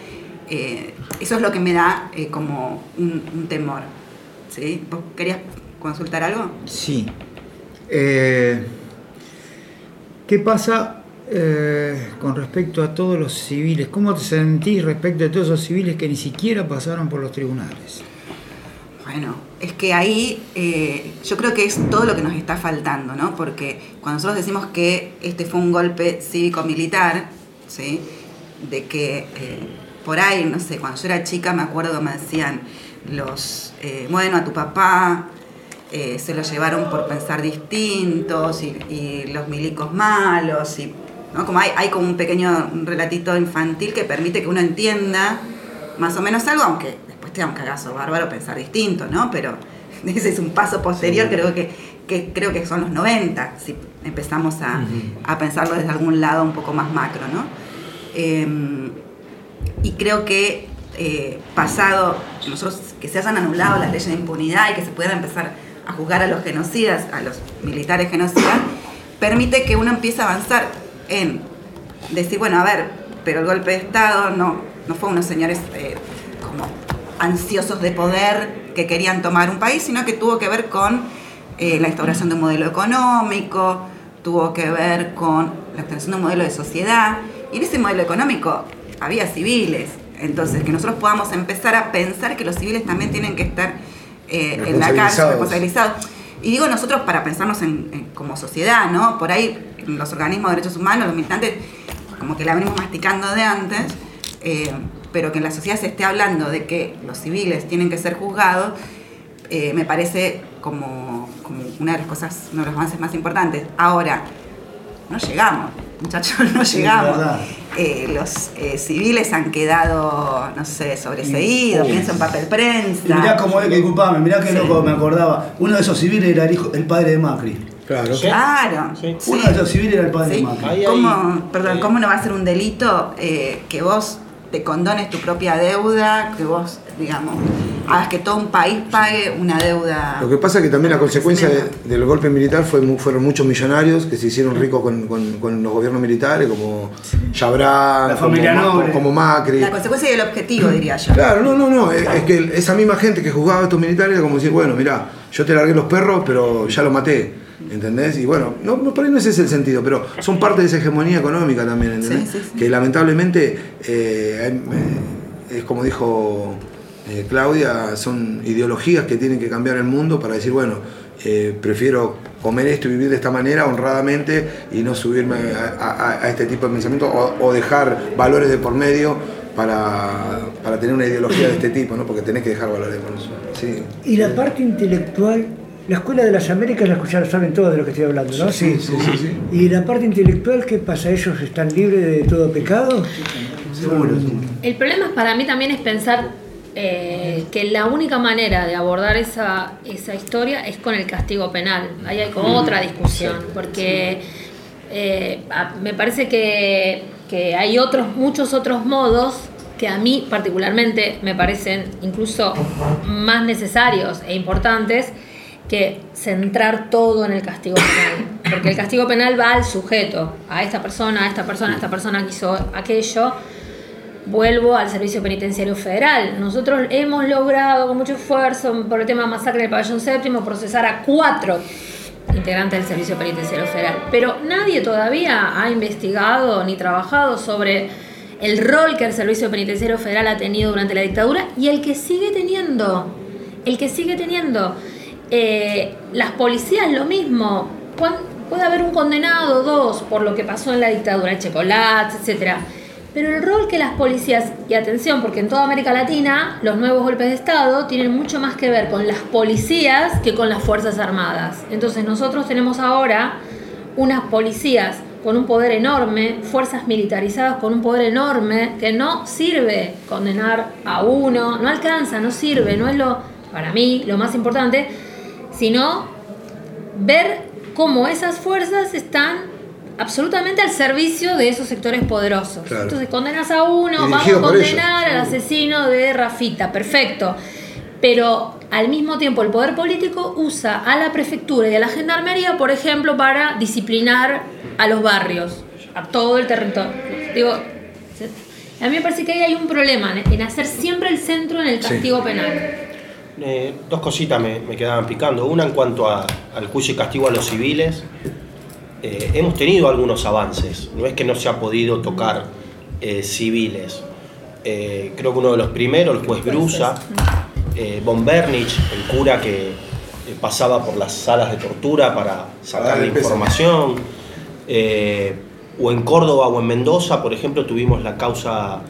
eh, eso es lo que me da eh, como un, un temor. ¿sí? ¿Vos querías consultar algo? Sí. ¿Qué pasa eh, con respecto a todos los civiles? ¿Cómo te sentís respecto a todos esos civiles que ni siquiera pasaron por los tribunales? Bueno, es que ahí eh, yo creo que es todo lo que nos está faltando, ¿no? Porque cuando nosotros decimos que este fue un golpe cívico-militar, ¿sí? De que eh, por ahí, no sé, cuando yo era chica me acuerdo me decían los, eh, bueno, a tu papá eh, se lo llevaron por pensar distintos y, y los milicos malos, y, ¿no? Como hay, hay como un pequeño relatito infantil que permite que uno entienda más o menos algo, aunque después te da un cagazo bárbaro pensar distinto, ¿no? Pero ese es un paso posterior, creo que, que creo que son los 90, si empezamos a, a pensarlo desde algún lado un poco más macro, ¿no? Eh, y creo que eh, pasado, nosotros que se hayan anulado las leyes de impunidad y que se pueda empezar a juzgar a los genocidas, a los militares genocidas, permite que uno empiece a avanzar en decir, bueno, a ver, pero el golpe de Estado no, no fue unos señores eh, como ansiosos de poder que querían tomar un país, sino que tuvo que ver con eh, la instauración de un modelo económico, tuvo que ver con la instauración de un modelo de sociedad, y en ese modelo económico había civiles, entonces que nosotros podamos empezar a pensar que los civiles también tienen que estar eh, en la cárcel, Responsabilizados. Y digo nosotros para pensarnos en, en- como sociedad, ¿no? Por ahí los organismos de derechos humanos, los militantes, como que la venimos masticando de antes, eh, pero que en la sociedad se esté hablando de que los civiles tienen que ser juzgados, eh, me parece como, como una de las cosas, uno de los avances más importantes. Ahora, no llegamos, muchachos, no llegamos. Eh, los eh, civiles han quedado, no sé, sobreseídos, pienso en papel prensa. Y mirá cómo es que disculpame, mirá que Sí. loco me acordaba. Uno de esos civiles era el, hijo, el padre de Macri. Claro. Claro. Uno de esos civiles era el padre Sí. de Macri. ¿Cómo, perdón, ¿Cómo no va a ser un delito eh, que vos te condones tu propia deuda, que vos, digamos, hagas que todo un país pague una deuda? Lo que pasa es que también la consecuencia de- del golpe militar fue, fueron muchos millonarios que se hicieron ricos con, con- con los gobiernos militares, como Chabrán, La como, como Macri. La consecuencia del objetivo, diría yo. Claro, no, no, no. Es, es que esa misma gente que juzgaba a estos militares era como decir, bueno, mirá, yo te largué los perros, pero ya los maté. ¿Entendés? Y bueno, no, no, por ahí no ese es el sentido, pero son parte de esa hegemonía económica también, ¿entendés? Sí, sí, sí. Que lamentablemente, eh, eh, es como dijo eh, Claudia, son ideologías que tienen que cambiar el mundo para decir, bueno, eh, prefiero comer esto y vivir de esta manera honradamente y no subirme a, a- a este tipo de pensamiento o, o dejar valores de por medio para, para tener una ideología de este tipo, ¿no? Porque tenés que dejar valores de por medio. Sí. Y la parte intelectual, la Escuela de las Américas la escucharon, saben todo de lo que estoy hablando, ¿no? Sí, sí, sí, sí. ¿Y la parte intelectual qué pasa? ¿Ellos están libres de todo pecado? Seguro. El problema para mí también es pensar eh, que la única manera de abordar esa, esa historia es con el castigo penal. Ahí hay como otra discusión, porque eh, me parece que, que hay otros, muchos otros modos que a mí particularmente me parecen incluso más necesarios e importantes que centrar todo en el castigo penal. Porque el castigo penal va al sujeto, a esta persona, a esta persona, a esta persona que hizo aquello. Vuelvo al Servicio Penitenciario Federal. Nosotros hemos logrado con mucho esfuerzo por el tema masacre del pabellón séptimo procesar a cuatro integrantes del Servicio Penitenciario Federal. Pero nadie todavía ha investigado ni trabajado sobre el rol que el Servicio Penitenciario Federal ha tenido durante la dictadura y el que sigue teniendo. El que sigue teniendo. Eh, las policías lo mismo. Puede haber un condenado, dos, por lo que pasó en la dictadura, chocolates, etcétera. Pero el rol que las policías, y atención, porque en toda América Latina los nuevos golpes de Estado tienen mucho más que ver con las policías que con las Fuerzas Armadas. Entonces nosotros tenemos ahora unas policías con un poder enorme, fuerzas militarizadas con un poder enorme, que no sirve condenar a uno, no alcanza, no sirve, no es lo, para mí, lo más importante, sino ver cómo esas fuerzas están absolutamente al servicio de esos sectores poderosos. Claro. Entonces condenas a uno, vamos a condenar al asesino de Rafita, perfecto. Pero al mismo tiempo el poder político usa a la prefectura y a la gendarmería, por ejemplo, para disciplinar a los barrios, a todo el territorio. Digo, a mí me parece que ahí hay un problema en hacer siempre el centro en el castigo penal. Eh, dos cositas me, me, quedaban picando. Una en cuanto a, al juicio y castigo a los civiles. Eh, hemos tenido algunos avances. No es que no se ha podido tocar eh, civiles. creo que uno de los primeros, el juez Brusa, Von Bernich, el cura que pasaba por las salas de tortura para sacar la información. o en Córdoba o en Mendoza, por ejemplo, tuvimos la causa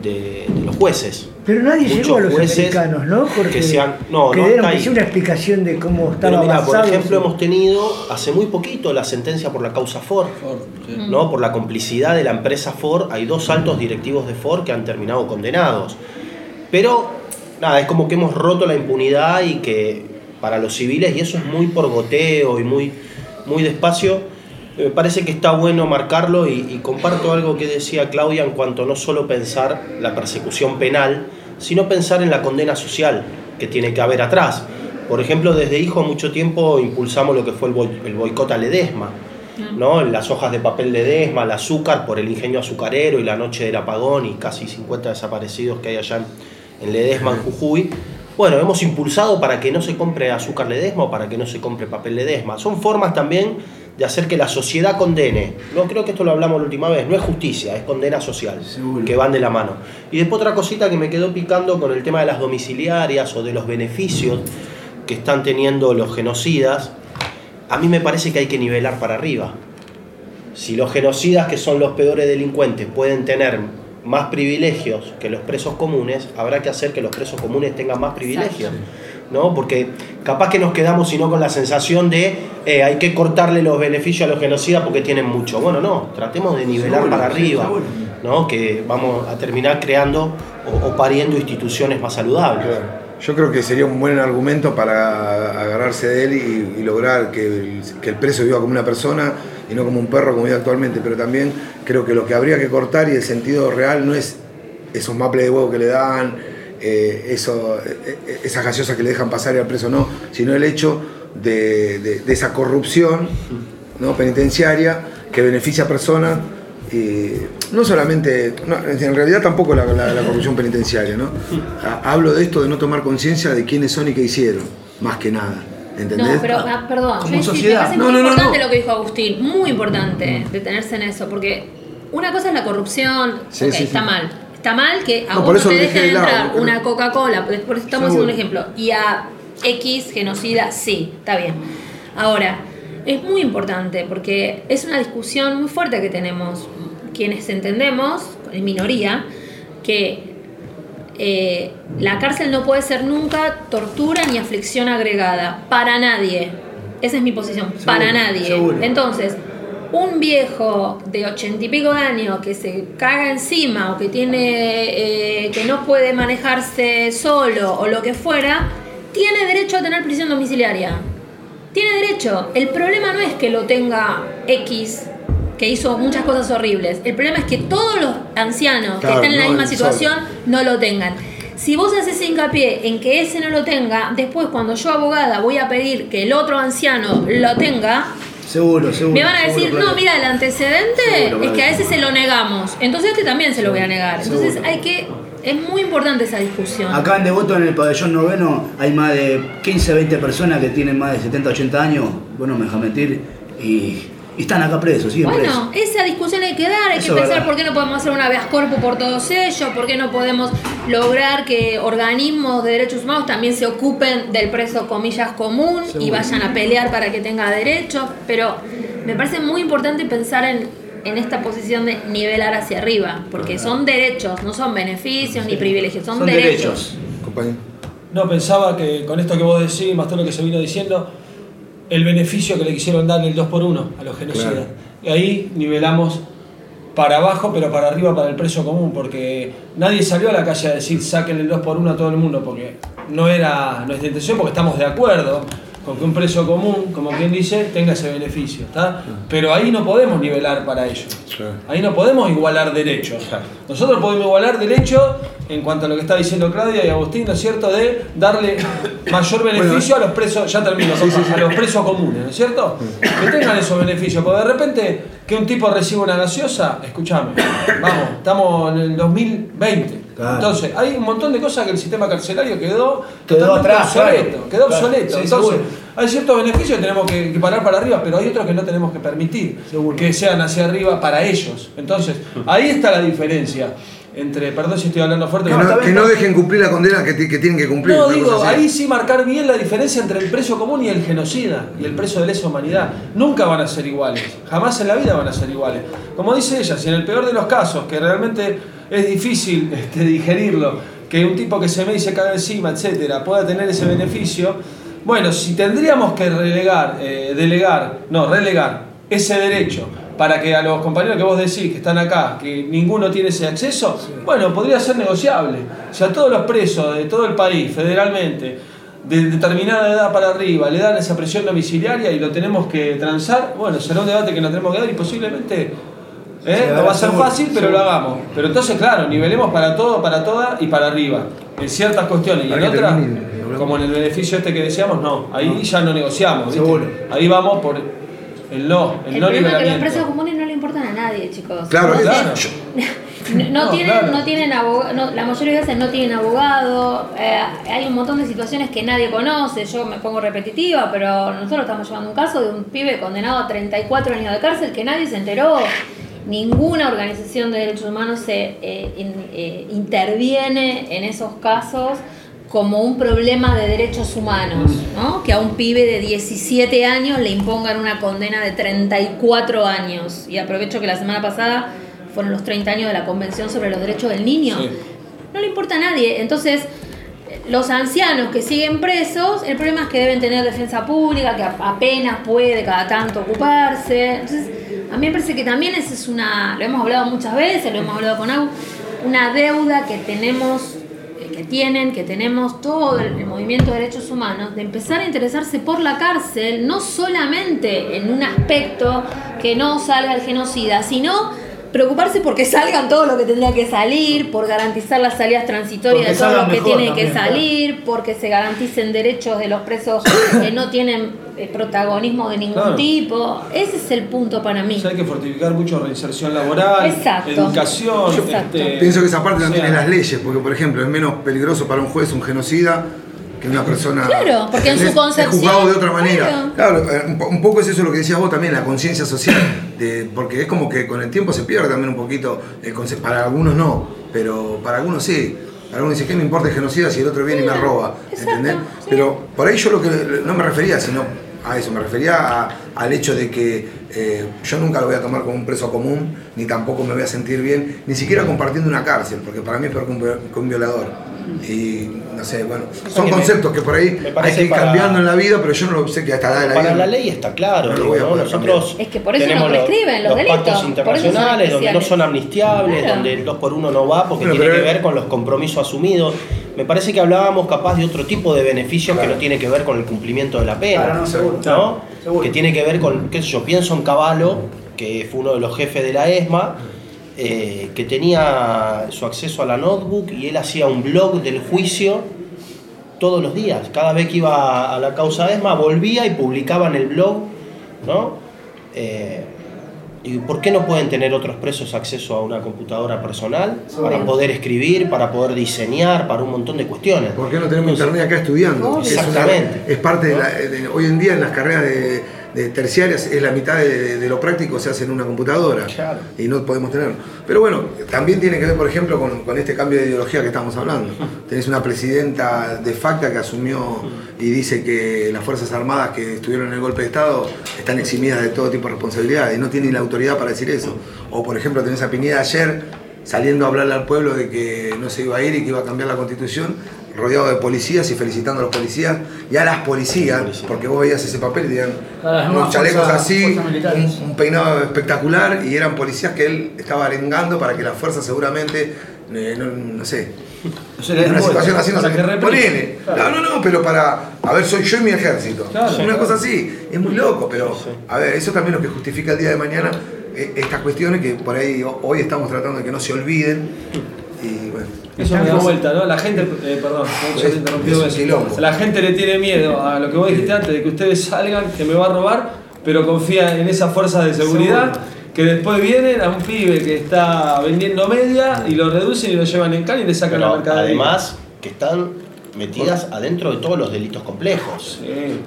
de, de los jueces pero nadie llegó a los americanos, ¿no? Porque que sean, no, que no que una explicación de cómo estaba Pero mira, por ejemplo, hemos tenido hace muy poquito la sentencia por la causa Ford, ¿no? Por la complicidad de la empresa Ford, hay dos altos directivos de Ford que han terminado condenados. Pero nada, es como que hemos roto la impunidad y que para los civiles, y eso es muy por goteo y muy, muy despacio, me parece que está bueno marcarlo y, y, comparto algo que decía Claudia en cuanto no solo pensar la persecución penal, sino pensar en la condena social que tiene que haber atrás. Por ejemplo, desde Hijo mucho tiempo impulsamos lo que fue el, boicot a Ledesma, ¿no? las hojas de papel Ledesma, el azúcar por el ingenio azucarero y la noche del apagón y casi 50 desaparecidos que hay allá en Ledesma, en Jujuy. Bueno, hemos impulsado para que no se compre azúcar Ledesma o para que no se compre papel Ledesma. Son formas también de hacer que la sociedad condene. No creo que esto lo hablamos la última vez, no es justicia, es condena social, que van de la mano. Y después otra cosita que me quedó picando con el tema de las domiciliarias o de los beneficios que están teniendo los genocidas, a mí me parece que hay que nivelar para arriba. Si los genocidas, que son los peores delincuentes, pueden tener más privilegios que los presos comunes, habrá que hacer que los presos comunes tengan más privilegios. ¿no? Porque capaz que nos quedamos sino con la sensación de eh, hay que cortarle los beneficios a los genocidas porque tienen mucho. Bueno, no, tratemos de nivelar para arriba, ¿no? Que vamos a terminar creando o, pariendo instituciones más saludables. Yo creo que sería un buen argumento para agarrarse de él y, lograr que el, que el, preso viva como una persona y no como un perro como vive actualmente, pero también creo que lo que habría que cortar y el sentido real no es esos maples de huevo que le dan, eh, eso, eh, esas gaseosas que le dejan pasar y al preso no, sino el hecho de, esa corrupción ¿no? penitenciaria que beneficia a personas. y no solamente, en realidad tampoco la, corrupción penitenciaria, ¿no? Hablo de esto de no tomar conciencia de quiénes son y qué hicieron, más que nada. ¿Entendés? No, pero ah, perdón, como sociedad. muy importante lo que dijo Agustín, muy importante detenerse en eso, porque una cosa es la corrupción, está mal, Está mal que a uno te dejen entrar una Coca-Cola, por eso estamos haciendo un ejemplo, y a X genocida, sí, está bien. Ahora, es muy importante porque es una discusión muy fuerte que tenemos quienes entendemos, en minoría, que eh, la cárcel no puede ser nunca tortura ni aflicción agregada, para nadie. Esa es mi posición, para nadie. Entonces, un viejo de ochenta y pico de años que se caga encima o que tiene eh, que no puede manejarse solo o lo que fuera, tiene derecho a tener prisión domiciliaria. Tiene derecho. El problema no es que lo tenga X, que hizo muchas cosas horribles. El problema es que todos los ancianos que están en la misma situación no lo tengan. Si vos haces hincapié en que ese no lo tenga, después cuando yo abogada voy a pedir que el otro anciano lo tenga, Seguro, seguro. Me van a decir, no, mira, el antecedente es que a ese se lo negamos. Entonces a este también se lo voy a negar. Entonces hay que. Es muy importante esa discusión. Acá en Devoto, en el pabellón noveno, hay más de 15, 20 personas que tienen más de 70, 80 años. Bueno, me deja mentir. Y y están acá presos, siguen bueno, esa discusión hay que dar, hay que pensar por qué no podemos hacer una habeas corpus por todos ellos, por qué no podemos lograr que organismos de derechos humanos también se ocupen del preso comillas común y vayan a pelear para que tenga derechos, pero me parece muy importante pensar en, en esta posición de nivelar hacia arriba, porque son derechos, no son beneficios ni privilegios, son, derechos. derechos. No, pensaba que con esto que vos decís, más todo lo que se vino diciendo, el beneficio que le quisieron dar el 2 por 1 a los genocidas. Y ahí nivelamos para abajo, pero para arriba para el preso común, porque nadie salió a la calle a decir saquen el 2 por 1 a todo el mundo, porque no era nuestra intención, porque estamos de acuerdo con que un preso común, como quien dice, tenga ese beneficio. ¿está? Pero ahí no podemos nivelar para ello. Ahí no podemos igualar derechos. Nosotros podemos igualar derechos en cuanto a lo que está diciendo Claudia y Agustín, ¿no es cierto?, de darle mayor beneficio a los presos, ya termino, a los presos comunes, ¿no es cierto? Que tengan esos beneficios, porque de repente que un tipo reciba una gaseosa, escúchame, vamos, estamos en el 2020. Claro. Entonces, hay un montón de cosas que el sistema carcelario quedó, Quedó atrás, obsoleto, claro. quedó obsoleto. Sí, Entonces, seguro. hay ciertos beneficios que tenemos que, parar para arriba, pero hay otros que no tenemos que permitir que sean hacia arriba para ellos. Entonces, ahí está la diferencia entre, perdón si estoy hablando fuerte, Que no, que no dejen cumplir la condena que, ti- que tienen que cumplir. no, digo, ahí sí marcar bien la diferencia entre el preso común y el genocida y el preso de lesa humanidad. Nunca van a ser iguales, jamás en la vida van a ser iguales. Como dice ella, si en el peor de los casos, que realmente es difícil este, digerirlo, que un tipo que se me dice caga encima, etcétera, pueda tener ese beneficio, bueno, si tendríamos que relegar, eh, delegar, no, relegar ese derecho para que a los compañeros que vos decís que están acá, que ninguno tiene ese acceso, bueno, podría ser negociable. Si a todos los presos de todo el país, federalmente, de determinada edad para arriba, le dan esa presión domiciliaria y lo tenemos que transar, bueno, será un debate que nos tenemos que dar y posiblemente ¿eh? No va a ser fácil, pero lo hagamos. Pero entonces, claro, nivelemos para todo, para toda y para arriba. En ciertas cuestiones y en otras, como en el beneficio este que decíamos, no. Ahí ya no negociamos. ¿viste? Seguro. Ahí vamos por el no, el, El no problema es que los presos comunes no le importan a nadie, chicos. Claro, no, claro. no No, tienen, claro. no tienen abogado, la mayoría de veces no tienen abogado, eh, hay un montón de situaciones que nadie conoce, yo me pongo repetitiva, pero nosotros estamos llevando un caso de un pibe condenado a 34 años de cárcel que nadie se enteró. Ninguna organización de derechos humanos se eh, in- eh, interviene en esos casos como un problema de derechos humanos, ¿no? Que a un pibe de 17 años le impongan una condena de 34 años. Y aprovecho que la semana pasada fueron los 30 años de la Convención sobre los Derechos del Niño. Sí. No le importa a nadie. Entonces, los ancianos que siguen presos, el problema es que deben tener defensa pública, que apenas puede cada tanto ocuparse. Entonces, a mí me parece que también esa es una, lo hemos hablado muchas veces, lo hemos hablado con Agu, una deuda que tenemos, eh, que tienen, que tenemos todo el, el movimiento de derechos humanos, de empezar a interesarse por la cárcel, no solamente en un aspecto que no salga el genocida, sino preocuparse porque salgan todo lo que tendría que salir, por garantizar las salidas transitorias Porque de todo lo que tiene que claro. salir, porque se garanticen derechos de los presos que no tienen eh, protagonismo de ningún Claro. tipo. Ese es el punto para mí. O sea, hay que fortificar mucho reinserción laboral, Exacto. educación. Exacto. este, Pienso que esa parte o también sea, es las leyes, porque por ejemplo es menos peligroso para un juez un genocida que una persona. Claro, porque en su es- concepción- Es juzgado de otra manera. Claro. Claro, eh, un po- un poco es eso lo que decías vos también, la conciencia social, de, porque es como que con el tiempo se pierde también un poquito el concepto. Para algunos no, pero para algunos sí. Para algunos dicen, ¿qué me importa el genocida si el otro viene y me roba? ¿Entendés? Pero por ahí yo lo que no me refería, sino a eso, me refería a- al hecho de que eh, yo nunca lo voy a tomar como un preso común, ni tampoco me voy a sentir bien, ni siquiera compartiendo una cárcel, porque para mí es peor que un, que un violador. Y no sé, bueno, son que me- conceptos que por ahí hay que ir para- cambiando en la vida, pero yo no lo sé que hasta edad de la Para vida. la ley está claro, No digo, nosotros Es que por eso tenemos no prescriben los delitos, pactos internacionales donde no son amnistiables, Claro. donde el 2 por 1 no va porque Bueno, tiene pero- que ver con los compromisos asumidos. Me parece que hablábamos capaz de otro tipo de beneficios que no tiene que ver con el cumplimiento de la pena, Claro, no, seguro. ¿no? Seguro. que tiene que ver con, qué sé yo, pienso en Caballo, que fue uno de los jefes de la ESMA, eh, que tenía su acceso a la notebook y él hacía un blog del juicio todos los días. Cada vez que iba a la causa ESMA volvía y publicaba en el blog, ¿no? Eh, ¿Y por qué no pueden tener otros presos acceso a una computadora personal para poder escribir, para poder diseñar, para un montón de cuestiones? ¿Por qué no tenemos internet acá estudiando? Obvio. Es una- Exactamente. es parte de, la- de- hoy en día en las carreras de, de terciarias es la mitad de, de lo práctico se hace en una computadora Claro. y no podemos tenerlo. Pero bueno, también tiene que ver, por ejemplo, con, con este cambio de ideología que estamos hablando. Tenés una presidenta de facto que asumió y dice que las Fuerzas Armadas que estuvieron en el golpe de Estado están eximidas de todo tipo de responsabilidad y no tienen la autoridad para decir eso. O por ejemplo, tenés a Piñera ayer saliendo a hablarle al pueblo de que no se iba a ir y que iba a cambiar la constitución, rodeado de policías y felicitando a los policías y a las policías, porque vos veías ese papel y tenían unos chalecos así, un, un peinado espectacular y eran policías que él estaba arengando para que las fuerzas seguramente, eh, no, no sé, En una situación así no se que replique. Ponele. Claro. No, no, no, pero para. A ver, soy yo y mi ejército. Claro. una cosa así. Es muy loco, pero. A ver, eso también es lo que justifica el día de mañana eh, estas cuestiones que por ahí ho- hoy estamos tratando de que no se olviden. Bueno. Eso me da vuelta, ¿no? La gente, eh, perdón, ya te interrumpí es dos un veces. quilombo. La gente le tiene miedo a lo que vos dijiste antes, de que ustedes salgan, que me va a robar, pero confía en esas fuerzas de seguridad que después vienen a un pibe que está vendiendo media y lo reducen y lo llevan en cal y le sacan la Pero mercadería. además que están metidas adentro de todos los delitos complejos.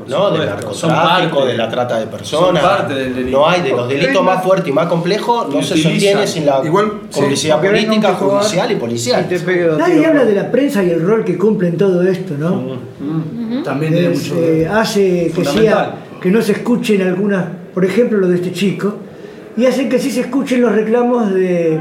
¿no? Del narcotráfico, parte- de la trata de son personas. parte del delito. No hay de los delitos más fuertes y más complejos, no se sostiene sin la Igual, un política, judicial y policial. Nadie habla de la prensa y el rol que cumple en todo esto, ¿no? También tiene mucho eh, hace que Fundamental. sea que no se escuchen algunas, por ejemplo, lo de este chico, y hacen que sí se escuchen los reclamos de,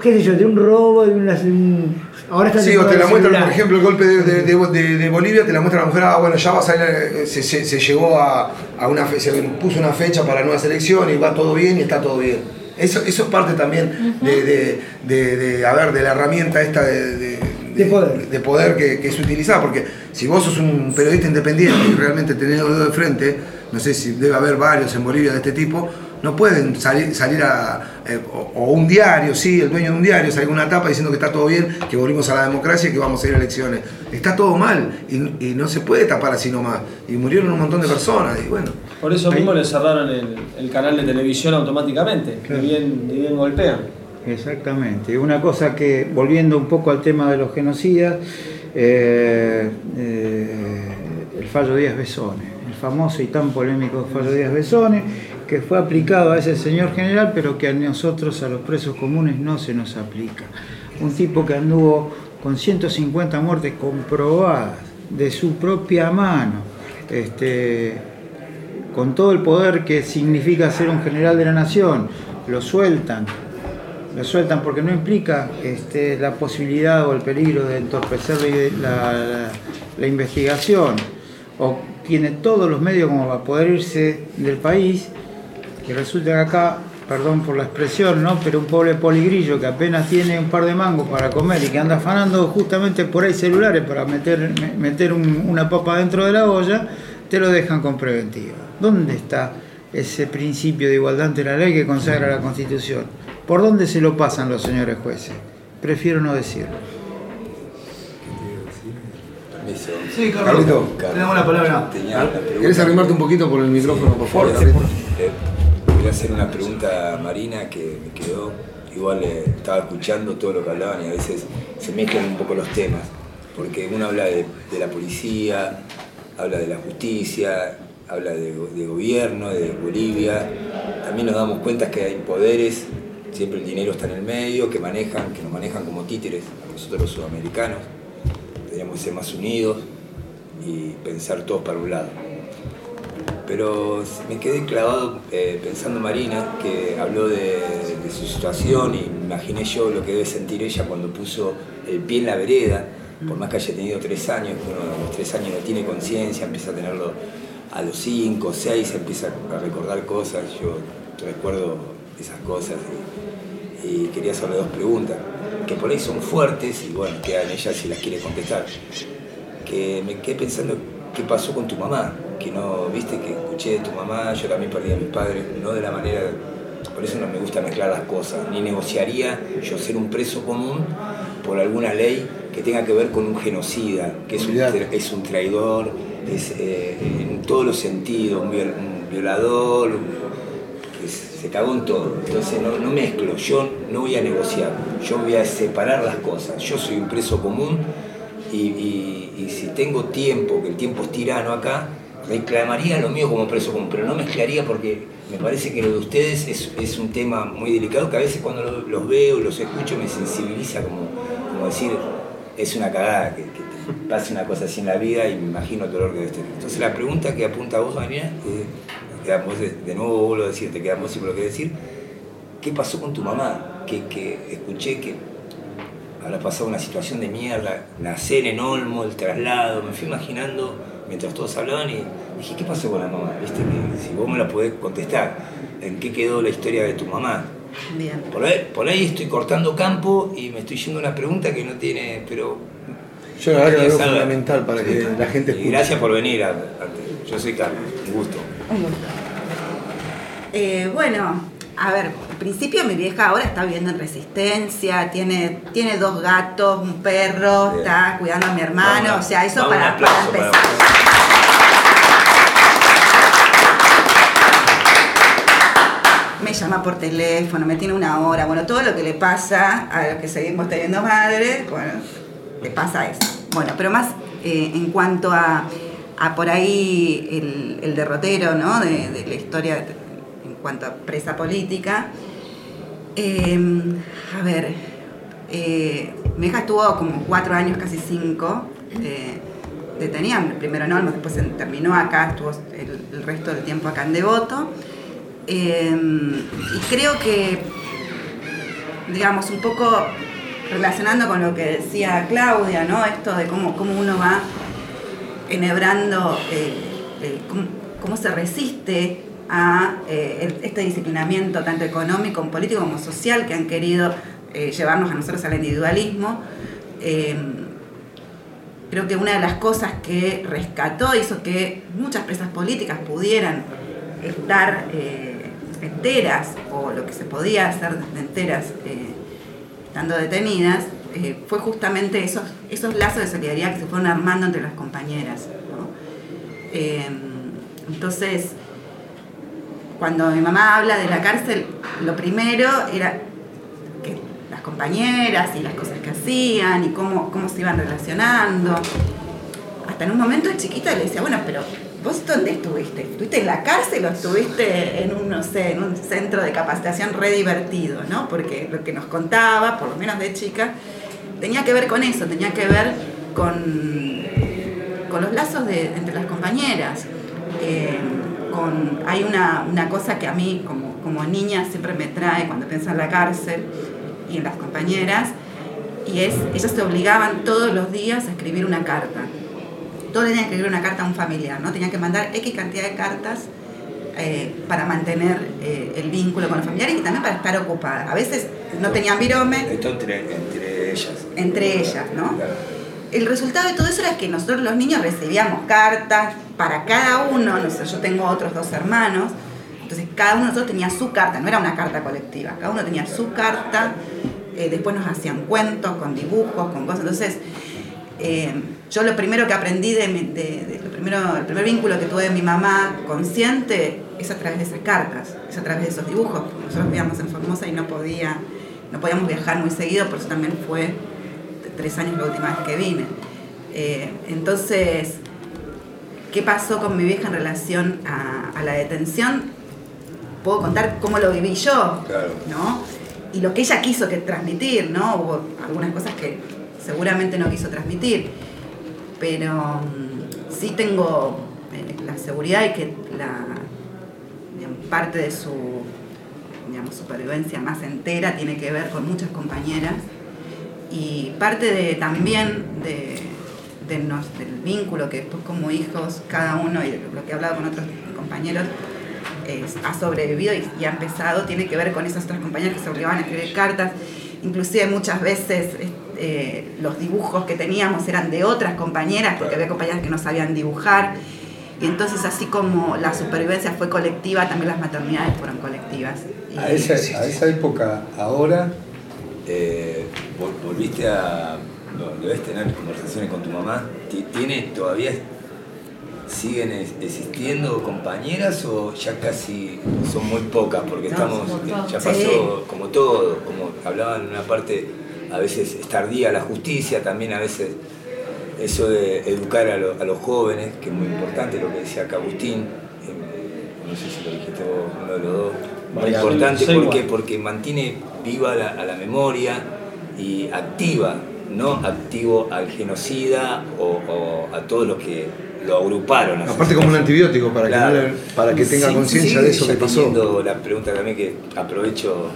qué sé yo, de un robo, de una... de un- ahora está Sí, o te la muestran, por ejemplo, el golpe de, de- de- de- de Bolivia, te la muestra la mujer, ah, bueno, ya va a salir, eh, se, se- se llegó a, a una fe- se puso una fecha para la nueva selección y va todo bien y está todo bien. Eso, eso es parte también de, de, de- de, a ver, de la herramienta esta de, de- de- de poder que, que es utilizada, porque si vos sos un periodista independiente y realmente tenés los dedos de frente, no sé si debe haber varios en Bolivia de este tipo, no pueden salir, salir a. eh, o, o un diario, sí, el dueño de un diario, salir con una tapa diciendo que está todo bien, que volvimos a la democracia y que vamos a ir a elecciones. Está todo mal y, y no se puede tapar así nomás. Y murieron un montón de personas y bueno. Por eso mismo le cerraron el, el canal de televisión automáticamente, ni bien, ni bien golpean. Exactamente. Una cosa que, volviendo un poco al tema de los genocidas, eh, eh, el fallo Díaz Besone, el famoso y tan polémico fallo Díaz Besone, que fue aplicado a ese señor general, pero que a nosotros, a los presos comunes, no se nos aplica. Un tipo que anduvo con 150 muertes comprobadas de su propia mano, este, con todo el poder que significa ser un general de la nación, lo sueltan, lo sueltan porque no implica este, la posibilidad o el peligro de entorpecer la, la- la investigación, o tiene todos los medios como para poder irse del país, y resulta que acá, perdón por la expresión, ¿no? pero un pobre poligrillo que apenas tiene un par de mangos para comer y que anda afanando justamente por ahí celulares para meter, me- meter un- una papa dentro de la olla, te lo dejan con preventiva. ¿Dónde está ese principio de igualdad ante la ley que consagra la Constitución? ¿Por dónde se lo pasan los señores jueces? Prefiero no decirlo. Sí, Carlito. Tenemos la palabra. ¿Querés arrimarte un poquito por el micrófono, por favor? Eh, Quería hacer una pregunta a Marina que me quedó. Igual eh, estaba escuchando todo lo que hablaban y a veces se mezclan un poco los temas. Porque uno habla de, la policía, habla de la justicia, habla de gobierno, de Bolivia. También nos damos cuenta que hay poderes, siempre el dinero está en el medio, que manejan, que nos manejan como títeres a nosotros los sudamericanos. Deberíamos ser más unidos y pensar todos para un lado. Pero me quedé clavado eh, pensando Marina, que habló de, de su situación y imaginé yo lo que debe sentir ella cuando puso el pie en la vereda, por más que haya tenido tres años, uno a los tres años no tiene conciencia, empieza a tenerlo a los cinco, seis, empieza a recordar cosas, yo recuerdo esas cosas y, y quería hacerle dos preguntas, que por ahí son fuertes y bueno, quedan ella si las quiere contestar que me quedé pensando qué pasó con tu mamá, que no, viste, que escuché de tu mamá, yo también perdí a mis padres, no de la manera, por eso no me gusta mezclar las cosas, ni negociaría yo ser un preso común por alguna ley que tenga que ver con un genocida, que es un, tra- es un traidor, es eh, en todos los sentidos, un, viol- un violador, que se cagó en todo. Entonces no, no mezclo, yo no voy a negociar, yo voy a separar las cosas. Yo soy un preso común y, y- y si tengo tiempo, que el tiempo es tirano acá, reclamaría lo mío como preso común, pero no mezclaría porque me parece que lo de ustedes es, es un tema muy delicado que a veces cuando lo- los veo, los escucho, me sensibiliza como, decir, es una cagada que, que pase una cosa así en la vida y me imagino el dolor que debes tener. Entonces la pregunta que apunta a vos, quedan vos de, nuevo vuelvo a decirte, quedan vos por lo que decir, ¿qué pasó con tu mamá? Que, que escuché que habrá pasado una situación de mierda, nacer en Olmo, el traslado, me fui imaginando mientras todos hablaban y dije, ¿qué pasó con la mamá? ¿Viste? Que si vos me la podés contestar, ¿en qué quedó la historia de tu mamá? Bien. Por ahí, por ahí estoy cortando campo y me estoy yendo a una pregunta que no tiene, pero... Yo la verdad que lo veo fundamental para que la gente Y gracias por venir. a- a- yo soy Carlos, un gusto. Eh, bueno, a ver, principio mi vieja ahora está viviendo en Resistencia, tiene, tiene dos gatos, un perro, Bien. está cuidando a mi hermano, Vamos, o sea, eso para, para aplauso para empezar. Me llama por teléfono, me tiene una hora, bueno, todo lo que le pasa a los que seguimos teniendo madre, bueno, le pasa eso. Bueno, pero más eh, en cuanto a, a por ahí el, el derrotero, ¿no? De, de la historia de- en cuanto a presa política. Eh, a ver, eh, mi hija estuvo como cuatro años, casi cinco, eh, primero en Olmos, después terminó acá, estuvo el, resto del tiempo acá en Devoto. Eh, y creo que, digamos, un poco relacionando con lo que decía Claudia, ¿no? Esto de cómo, cómo uno va enhebrando, eh, eh, cómo se resiste a eh, este disciplinamiento tanto económico, político como social que han querido eh, llevarnos a nosotros al individualismo. Eh, creo que una de las cosas que rescató hizo que muchas presas políticas pudieran estar enteras o lo que se podía hacer de enteras estando detenidas fue justamente esos, esos lazos de solidaridad que se fueron armando entre las compañeras. entonces, cuando mi mamá habla de la cárcel, lo primero era las compañeras y las cosas que hacían y cómo, cómo se iban relacionando. Hasta en un momento de chiquita le decía, bueno, pero ¿vos dónde estuviste? ¿Estuviste en la cárcel o estuviste en un, no sé, en un centro de capacitación re divertido, ¿no? Porque lo que nos contaba, por lo menos de chica, tenía que ver con eso, tenía que ver con, con los lazos de, entre las compañeras. Eh, con, hay una, una cosa que a mí como, como niña siempre me trae cuando pienso en la cárcel y en las compañeras, y es, ellas se obligaban todos los días a escribir una carta. Todos tenían que escribir una carta a un familiar, ¿no? Tenían que mandar X cantidad de cartas eh, para mantener eh, el vínculo con los familiares y también para estar ocupadas. A veces no tenían virome, Esto entre, entre ellas. entre ellas, ¿no? El resultado de todo eso era que nosotros los niños recibíamos cartas para cada uno, no sé, yo tengo otros dos hermanos, entonces cada uno de nosotros tenía su carta, no era una carta colectiva, cada uno tenía su carta, eh, después nos hacían cuentos con dibujos, con cosas, entonces eh, yo lo primero que aprendí de, mi- lo primero, el primer vínculo que tuve mi mamá consciente es a través de esas cartas, es a través de esos dibujos. Nosotros vivíamos en Formosa y no podía, no podíamos viajar muy seguido, por eso también fue tres años la última vez que vine. Eh, entonces, ¿qué pasó con mi vieja en relación a, a la detención? Puedo contar cómo lo viví yo, ¿no? Y lo que ella quiso que transmitir, ¿no? Hubo algunas cosas que seguramente no quiso transmitir, pero mm, sí tengo eh, la seguridad de que la digamos, parte de su digamos, supervivencia más entera tiene que ver con muchas compañeras y parte de también de, de nos- del vínculo que después como hijos cada uno y lo que he hablado con otros compañeros es- ha sobrevivido y, y ha empezado tiene que ver con esas otras compañeras que se obligaban a escribir cartas. Inclusive muchas veces eh, los dibujos que teníamos eran de otras compañeras porque había compañeras que no sabían dibujar. Y entonces así como la supervivencia fue colectiva también las maternidades fueron colectivas. Y- A esa, a esa época, ahora, Eh, vol- volviste a. Debes tener conversaciones con tu mamá. Ti- ¿Tiene todavía. siguen existiendo compañeras o ya casi son muy pocas? Porque No, estamos. Ya Sí. pasó como todo, como hablaban en una parte, a veces es tardía la justicia, también a veces eso de educar a, lo- a los jóvenes, que es muy importante lo que decía acá Agustín. No sé si lo dijiste vos, uno de los dos. Muy importante porque, porque mantiene viva la- a la memoria y activa, no activo al genocida o, o a todos los que lo agruparon. Aparte como un antibiótico para que, Claro. no le- para que tenga Sí, conciencia sí, de eso ya que pasó. teniendo la pregunta también que aprovecho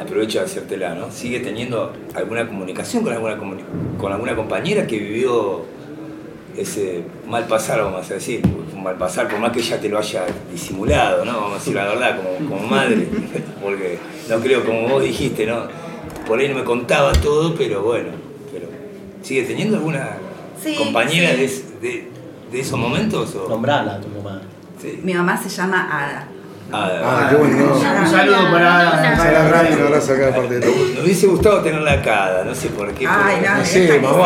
aprovecho de hacértela, ¿no? ¿Sigue teniendo alguna comunicación con alguna con alguna compañera que vivió ese mal pasar, vamos a decir? Un mal pasar, por más que ella te lo haya disimulado, ¿no? Vamos a decir la verdad, como, como madre, porque no creo, como vos dijiste, ¿no? Por ahí no me contaba todo, pero bueno, pero ¿sigue teniendo alguna Sí, compañera sí. de, es- de- de esos momentos? O? Nombrala a tu mamá. Mi mamá se llama Ada. Ah, qué bueno. Un saludo para la radio, un abrazo acá de parte de todos. Me hubiese gustado tenerla acá, no sé por qué. Ay, no, No sé, más se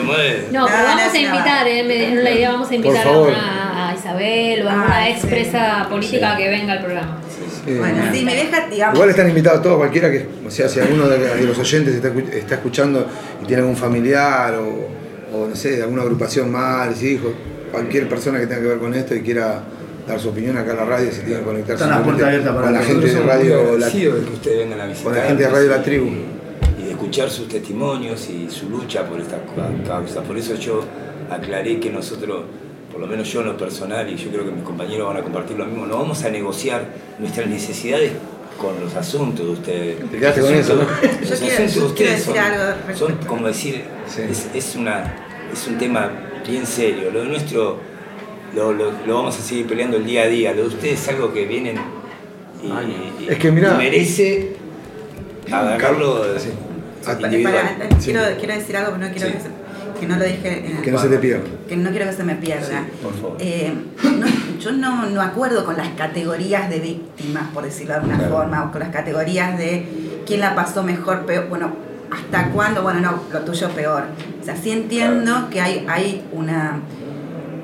vale. No, pero vamos a una invitar, eh, me dieron la idea, vamos a invitar a, una, Isabel o a sí. expresa política que venga al programa. Eh, Bueno, sí, mi vieja, digamos. Igual están invitados todos, cualquiera que, o sea, si alguno de, de los oyentes está, está escuchando y tiene algún familiar o, o, no sé, de alguna agrupación madres, hijos, cualquier persona que tenga que ver con esto y quiera dar su opinión acá en la radio, si tiene que conectarse Están las puertas simplemente abiertas para con la gente de radio, la, que ustedes vengan a visitar. con la gente de Radio La Tribu. y de escuchar sus testimonios y su lucha por esta ca- causa. Por eso yo aclaré que nosotros, por lo menos yo en lo personal, y yo creo que mis compañeros van a compartir lo mismo, no vamos a negociar nuestras necesidades con los asuntos de ustedes. Te quedaste con Los eso, ¿no? asuntos- Yo Los quiero- asuntos de ustedes decir son, algo son respecto. como decir, Sí. es, es una, es un tema bien serio. Lo de nuestro lo, lo- lo vamos a seguir peleando el día a día. Lo de ustedes es algo que vienen y, y- Es que mirá- y merece agarrarlo Sí. individual. Para- quiero, quiero decir algo, pero no quiero Sí. que, se- que no lo dije. en el- Que no se te pierda. que no quiero que se me pierda. Por favor. Eh, no- yo no, no acuerdo con las categorías de víctimas, por decirlo de alguna Claro. forma, o con las categorías de quién la pasó mejor, peor. Bueno, ¿hasta cuándo? Bueno, no, lo tuyo peor. O sea, sí entiendo que hay, hay una,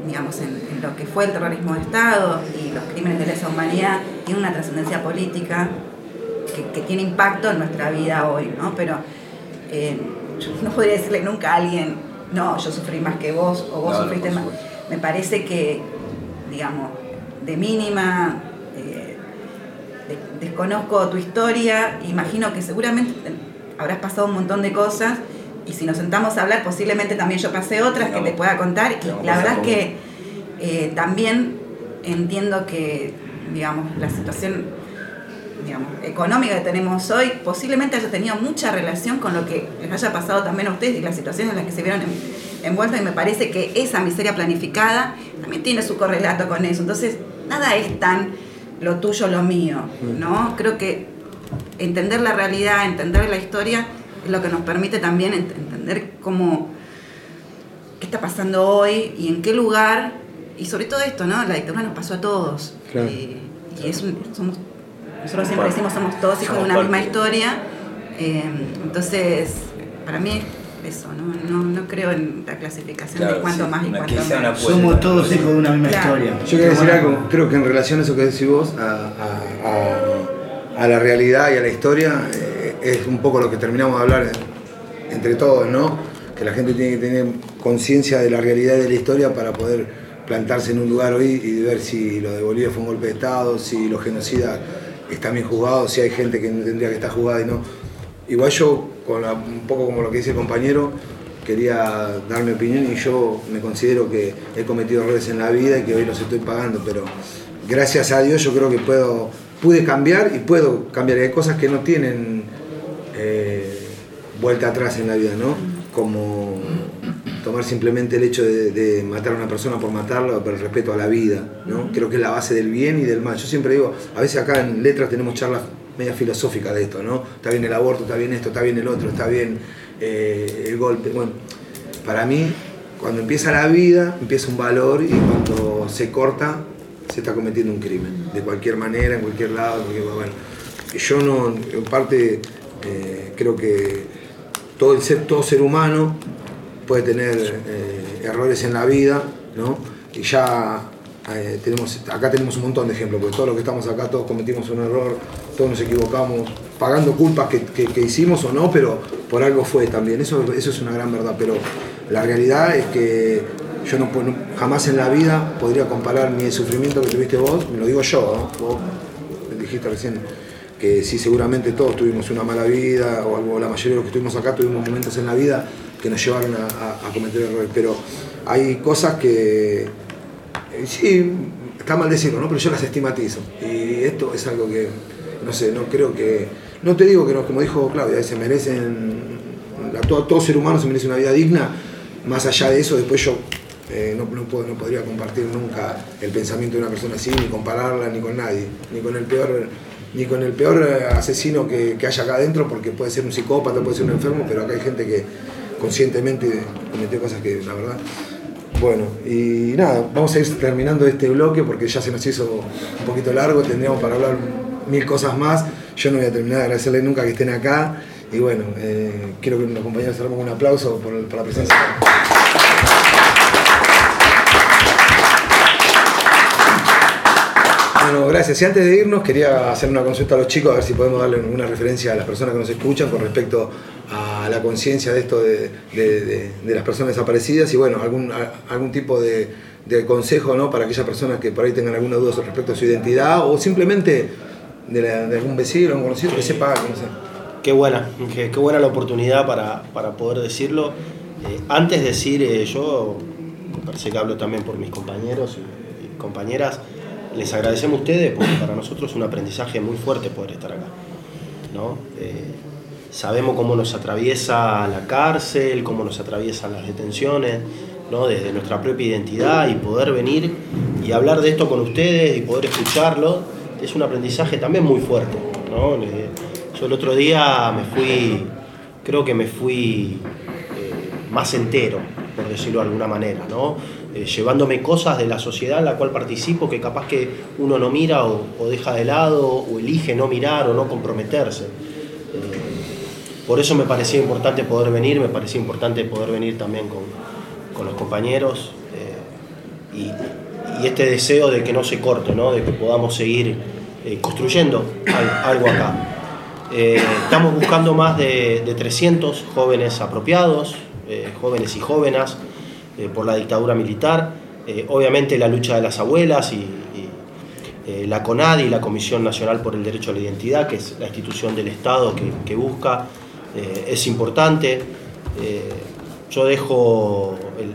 digamos, en, en lo que fue el terrorismo de Estado y los crímenes de lesa humanidad, tiene una trascendencia política que, que tiene impacto en nuestra vida hoy, ¿no? Pero eh, yo no podría decirle nunca a alguien, no, yo sufrí más que vos o vos No, sufriste más. Me parece que, digamos, de mínima, eh, de- desconozco tu historia, imagino que seguramente habrás pasado un montón de cosas y si nos sentamos a hablar, posiblemente también yo pasé otras que te pueda contar y la verdad es que eh, también entiendo que, digamos, la situación digamos, económica que tenemos hoy posiblemente haya tenido mucha relación con lo que les haya pasado también a ustedes y las situaciones en las que se vieron en- envueltos y me parece que esa miseria planificada también tiene su correlato con eso. Entonces, nada es tan lo tuyo, lo mío, ¿no? Creo que entender la realidad, entender la historia es lo que nos permite también ent- entender cómo qué está pasando hoy y en qué lugar y sobre todo esto, ¿no? La dictadura nos pasó a todos. Claro. Eh, y es un- somos, nosotros siempre decimos somos todos hijos de una misma historia. Eh, entonces, para mí eso, ¿no? No, no creo en la clasificación Claro, de cuánto sí, más y una- cuánto menos. Somos todos hijos de una misma Claro. historia. Yo quería decir algo, creo que en relación a eso que decís vos, a, a- a- a la realidad y a la historia, eh, es un poco lo que terminamos de hablar en- entre todos, ¿no? Que la gente tiene que tener conciencia de la realidad y de la historia para poder plantarse en un lugar hoy y ver si lo de Bolivia fue un golpe de Estado, si los genocidas están bien juzgados, si hay gente que tendría que estar juzgada y no. Igual yo, un poco como lo que dice el compañero, quería dar mi opinión y yo me considero que he cometido errores en la vida y que hoy los estoy pagando, pero gracias a Dios yo creo que puedo, pude cambiar y puedo cambiar. Hay cosas que no tienen eh, vuelta atrás en la vida, ¿no? Como tomar simplemente el hecho de, de matar a una persona por matarla por el respeto a la vida, ¿no? Creo que es la base del bien y del mal. Yo siempre digo, a veces acá en letras tenemos charlas media filosóficas de esto, ¿no? Está bien el aborto, está bien esto, está bien el otro, está bien eh, el golpe. Bueno, para mí, cuando empieza la vida, empieza un valor y cuando se corta, se está cometiendo un crimen. De cualquier manera, en cualquier lado, porque, bueno, yo no, en parte, eh, creo que todo, el ser, todo ser humano puede tener eh, errores en la vida, ¿no? Y ya eh, tenemos, acá tenemos un montón de ejemplos, porque todos los que estamos acá, todos cometimos un error, todos nos equivocamos, pagando culpas que, que- que hicimos o no, pero por algo fue también. Eso, eso es una gran verdad, pero la realidad es que yo no, puedo- jamás en la vida podría comparar el sufrimiento que tuviste vos, me lo digo yo, ¿no? vos dijiste recién que sí, seguramente todos tuvimos una mala vida, o algo, la mayoría de los que estuvimos acá tuvimos momentos en la vida que nos llevaron a, a- a cometer errores, pero hay cosas que, eh, sí, está mal decirlo, ¿no? pero yo las estigmatizo. Y esto es algo que, no sé, no creo que, no te digo que no, como dijo Claudia, se merecen, la- todo, todo ser humano se merece una vida digna, más allá de eso, después yo eh, no, no puedo- no podría compartir nunca el pensamiento de una persona así, ni compararla ni con nadie, ni con el peor, ni con el peor eh, asesino que, que haya acá adentro, porque puede ser un psicópata, puede ser un enfermo, pero acá hay gente que conscientemente cometió cosas que la verdad. Bueno, y nada, vamos a ir terminando este bloque porque ya se nos hizo un poquito largo, tendríamos para hablar mil cosas más. Yo no voy a terminar de agradecerles nunca que estén acá. Y bueno, eh, quiero que los compañeros cerremos con un aplauso por, la presencia. Bueno, gracias. Y antes de irnos, quería hacer una consulta a los chicos, a ver si podemos darle una referencia a las personas que nos escuchan con respecto a la conciencia de esto de, de- las personas desaparecidas y bueno, algún, a- algún tipo de, consejo ¿no? para aquellas personas que por ahí tengan alguna duda respecto a su identidad o simplemente de, algún vecino, algún conocido que sepa, no sé. Qué buena, qué, qué buena la oportunidad para, para poder decirlo. Eh, antes de decir, eh, yo parece que hablo también por mis compañeros y, y compañeras, les agradecemos a ustedes porque para nosotros es un aprendizaje muy fuerte poder estar acá. ¿no? Eh, sabemos cómo nos atraviesa la cárcel, cómo nos atraviesan las detenciones, ¿no? desde nuestra propia identidad y poder venir y hablar de esto con ustedes y poder escucharlo es un aprendizaje también muy fuerte. ¿no? Yo el otro día me fui, creo que me fui eh, más entero, por decirlo de alguna manera, ¿no? Eh, llevándome cosas de la sociedad en la cual participo que capaz que uno no mira o deja de lado o elige no mirar o no comprometerse. Por eso me parecía importante poder venir, me parecía importante poder venir también con, con los compañeros eh, y, este deseo de que no se corte, ¿no? de que podamos seguir eh, construyendo al- algo acá. Eh, estamos buscando más de, de 300 jóvenes apropiados, jóvenes y jóvenes por la dictadura militar. Obviamente la lucha de las abuelas y, eh, la CONAD y la Comisión Nacional por el Derecho a la Identidad, que es la institución del Estado que busca, eh, es importante. Eh, yo dejo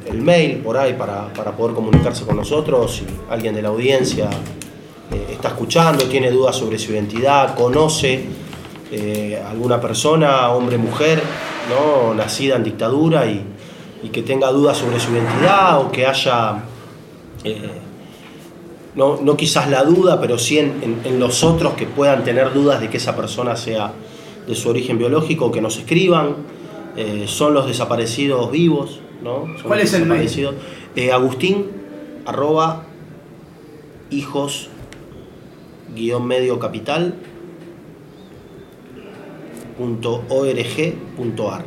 el, mail por ahí para, para poder comunicarse con nosotros. Si alguien de la audiencia eh, está escuchando, tiene dudas sobre su identidad, conoce alguna persona, hombre, mujer, ¿no? nacida en dictadura y, y que tenga dudas sobre su identidad o que haya, no, no quizás la duda, pero sí en- en los otros que puedan tener dudas de que esa persona sea de su origen biológico, que nos escriban. Eh, son los desaparecidos vivos, ¿no? Son ¿Cuál es el mail? Eh, Agustín, arroba, hijos, guion medio capital, punto org, ar.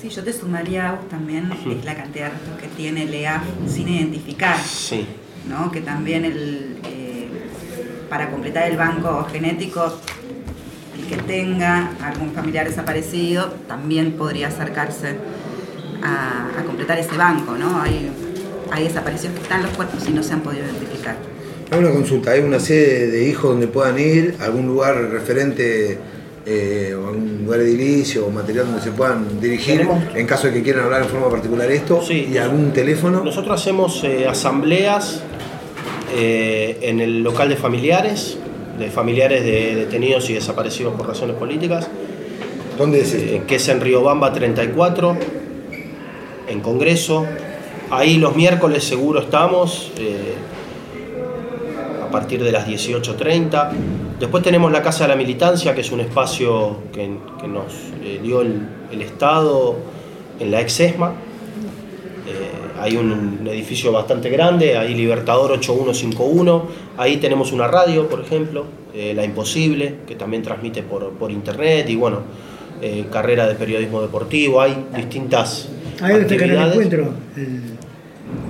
Sí, yo te sumaría Agus, también es la cantidad de restos que tiene el EAF sin identificar, Sí. ¿no? que también el, eh, para completar el banco genético, que tenga algún familiar desaparecido también podría acercarse a, a completar ese banco. ¿no? Hay, hay desaparecidos que están los cuerpos y no se han podido identificar. Hay una consulta, ¿hay una sede de hijos donde puedan ir? ¿Algún lugar referente eh, o algún lugar edilicio o material donde se puedan dirigir en caso de que quieran hablar en forma particular esto? ¿Y algún teléfono? Nosotros hacemos eh, asambleas eh, en el local de familiares, de familiares de detenidos y desaparecidos por razones políticas. ¿Dónde es esto? que es en Riobamba 34, en Congreso. Ahí los miércoles seguro estamos, eh, a partir de las 18.30. Después tenemos la Casa de la Militancia, que es un espacio que, que nos eh, dio el, el Estado en la ex ESMA. Eh, hay un, un edificio bastante grande, ahí Libertador 8151. Ahí tenemos una radio, por ejemplo, eh, La Imposible, que también transmite por, por internet. Y bueno, eh, carrera de periodismo deportivo. Hay distintas Ahí donde está el canal actividades. Encuentro. el-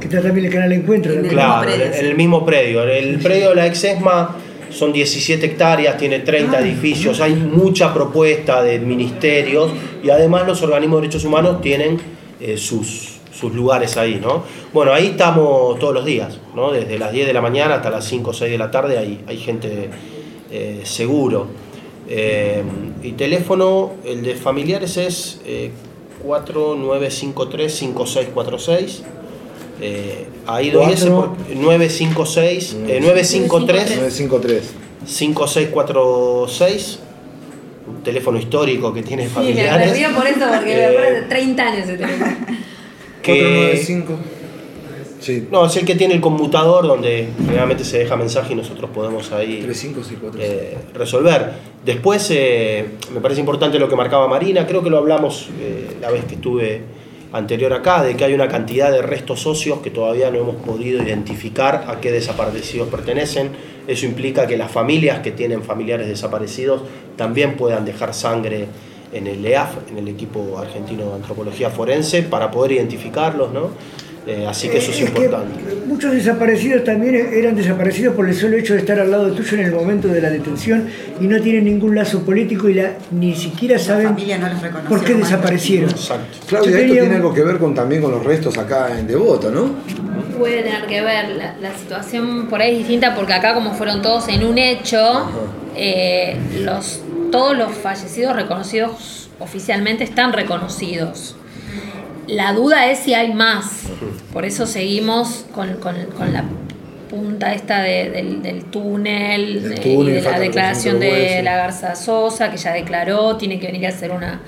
que está también el canal Encuentro. Claro, en el, mismo predio. El predio de la ex ESMA son 17 hectáreas, tiene 30 edificios, hay mucha propuesta de ministerios y además los organismos de derechos humanos tienen eh, sus, sus lugares ahí, ¿no? Bueno, ahí estamos todos los días, ¿no? Desde las 10 de la mañana hasta las 5 o 6 de la tarde hay, hay gente eh, seguro. Eh, y teléfono, el de familiares es eh, 4953-5646. Eh, ahí doy ese por 956, eh, 953 953 5646, un teléfono histórico que tiene Sí, me familiares. río por eso, porque me Eh, acuerdo de 30 años ese teléfono. que... 495. Sí. No, es el que tiene el conmutador donde generalmente se deja mensaje y nosotros podemos ahí 3564. eh, resolver. Después, eh, me parece importante lo que marcaba Marina, creo que lo hablamos eh, la vez que estuve anterior acá, de que hay una cantidad de restos socios que todavía no hemos podido identificar a qué desaparecidos pertenecen. Eso implica que las familias que tienen familiares desaparecidos también puedan dejar sangre en el EAF, en el equipo argentino de antropología forense, para poder identificarlos, ¿no? Eh, así que eso es Es que importante. muchos desaparecidos también eran desaparecidos por el solo hecho de estar al lado tuyo en el momento de la detención y no tienen ningún lazo político y la- ni siquiera saben no por qué desaparecieron. Claudia, Yo esto tenía tiene algo que ver con, también con los restos acá en Devoto, ¿no? Puede tener que ver, la, la situación por ahí es distinta porque acá como fueron todos en un hecho, eh, los, todos los fallecidos reconocidos oficialmente están reconocidos. La duda es si hay más, por eso seguimos con, con- con la punta esta de- del, del túnel, y de la declaración de la Garza Sosa, que ya declaró, tiene que venir a hacer una,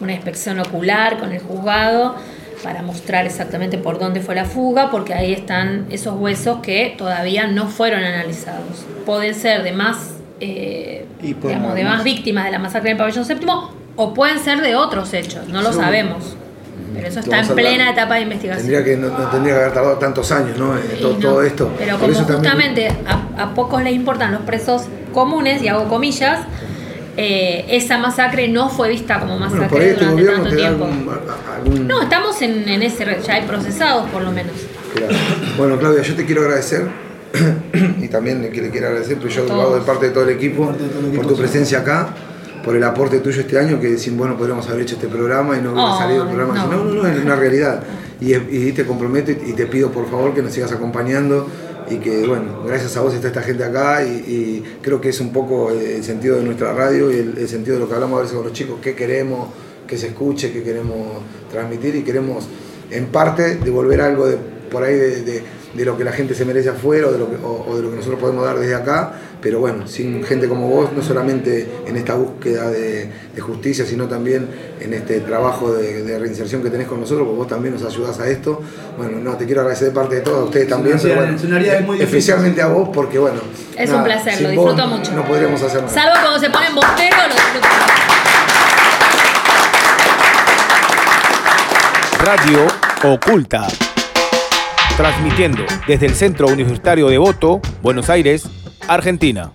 una inspección ocular con el juzgado para mostrar exactamente por dónde fue la fuga, porque ahí están esos huesos que todavía no fueron analizados. Pueden ser de más, eh, por digamos, de más- víctimas de la masacre del pabellón séptimo, o pueden ser de otros hechos, no lo sabemos. Pero eso está en plena etapa de investigación. Tendría que, no, no tendría que haber tardado tantos años, ¿no? Todo, no. todo esto. Pero Por como también- justamente a, a pocos les importan los presos comunes, y hago comillas, eh, esa masacre no fue vista como masacre Bueno, este durante tanto te da tiempo. algún, No, estamos en, en ese, ya hay procesados por lo menos. Claro. Bueno, Claudia, yo te quiero agradecer y también que le quiero agradecer, pero yo lo hago de parte de todo el equipo, por tu presencia acá, por el aporte tuyo este año, que sin vos no podríamos haber hecho este programa y no hubiera Oh, salido el programa. no. No, no, no, es una realidad. Y, y te comprometo y, y te pido por favor que nos sigas acompañando y que, bueno, gracias a vos está esta gente acá y, y creo que es un poco el sentido de nuestra radio y el, el sentido de lo que hablamos a veces con los chicos, qué queremos que se escuche, qué queremos transmitir y queremos en parte devolver algo de por ahí de, de- de lo que la gente se merece afuera o de, lo que, o- o de lo que nosotros podemos dar desde acá, pero bueno, sin gente como vos, no solamente en esta búsqueda de, de justicia, sino también en este trabajo de, de reinserción que tenés con nosotros, porque vos también nos ayudás a esto. Bueno, no, te quiero agradecer de parte de todos, a ustedes también, pero bueno, es especialmente a vos, porque bueno, Es nada, un placer, lo disfruto mucho. No podríamos hacer nada. Salvo cuando se ponen bosteros, lo disfruto. Radio Oculta. Transmitiendo desde el Centro Universitario de Voto, Buenos Aires, Argentina.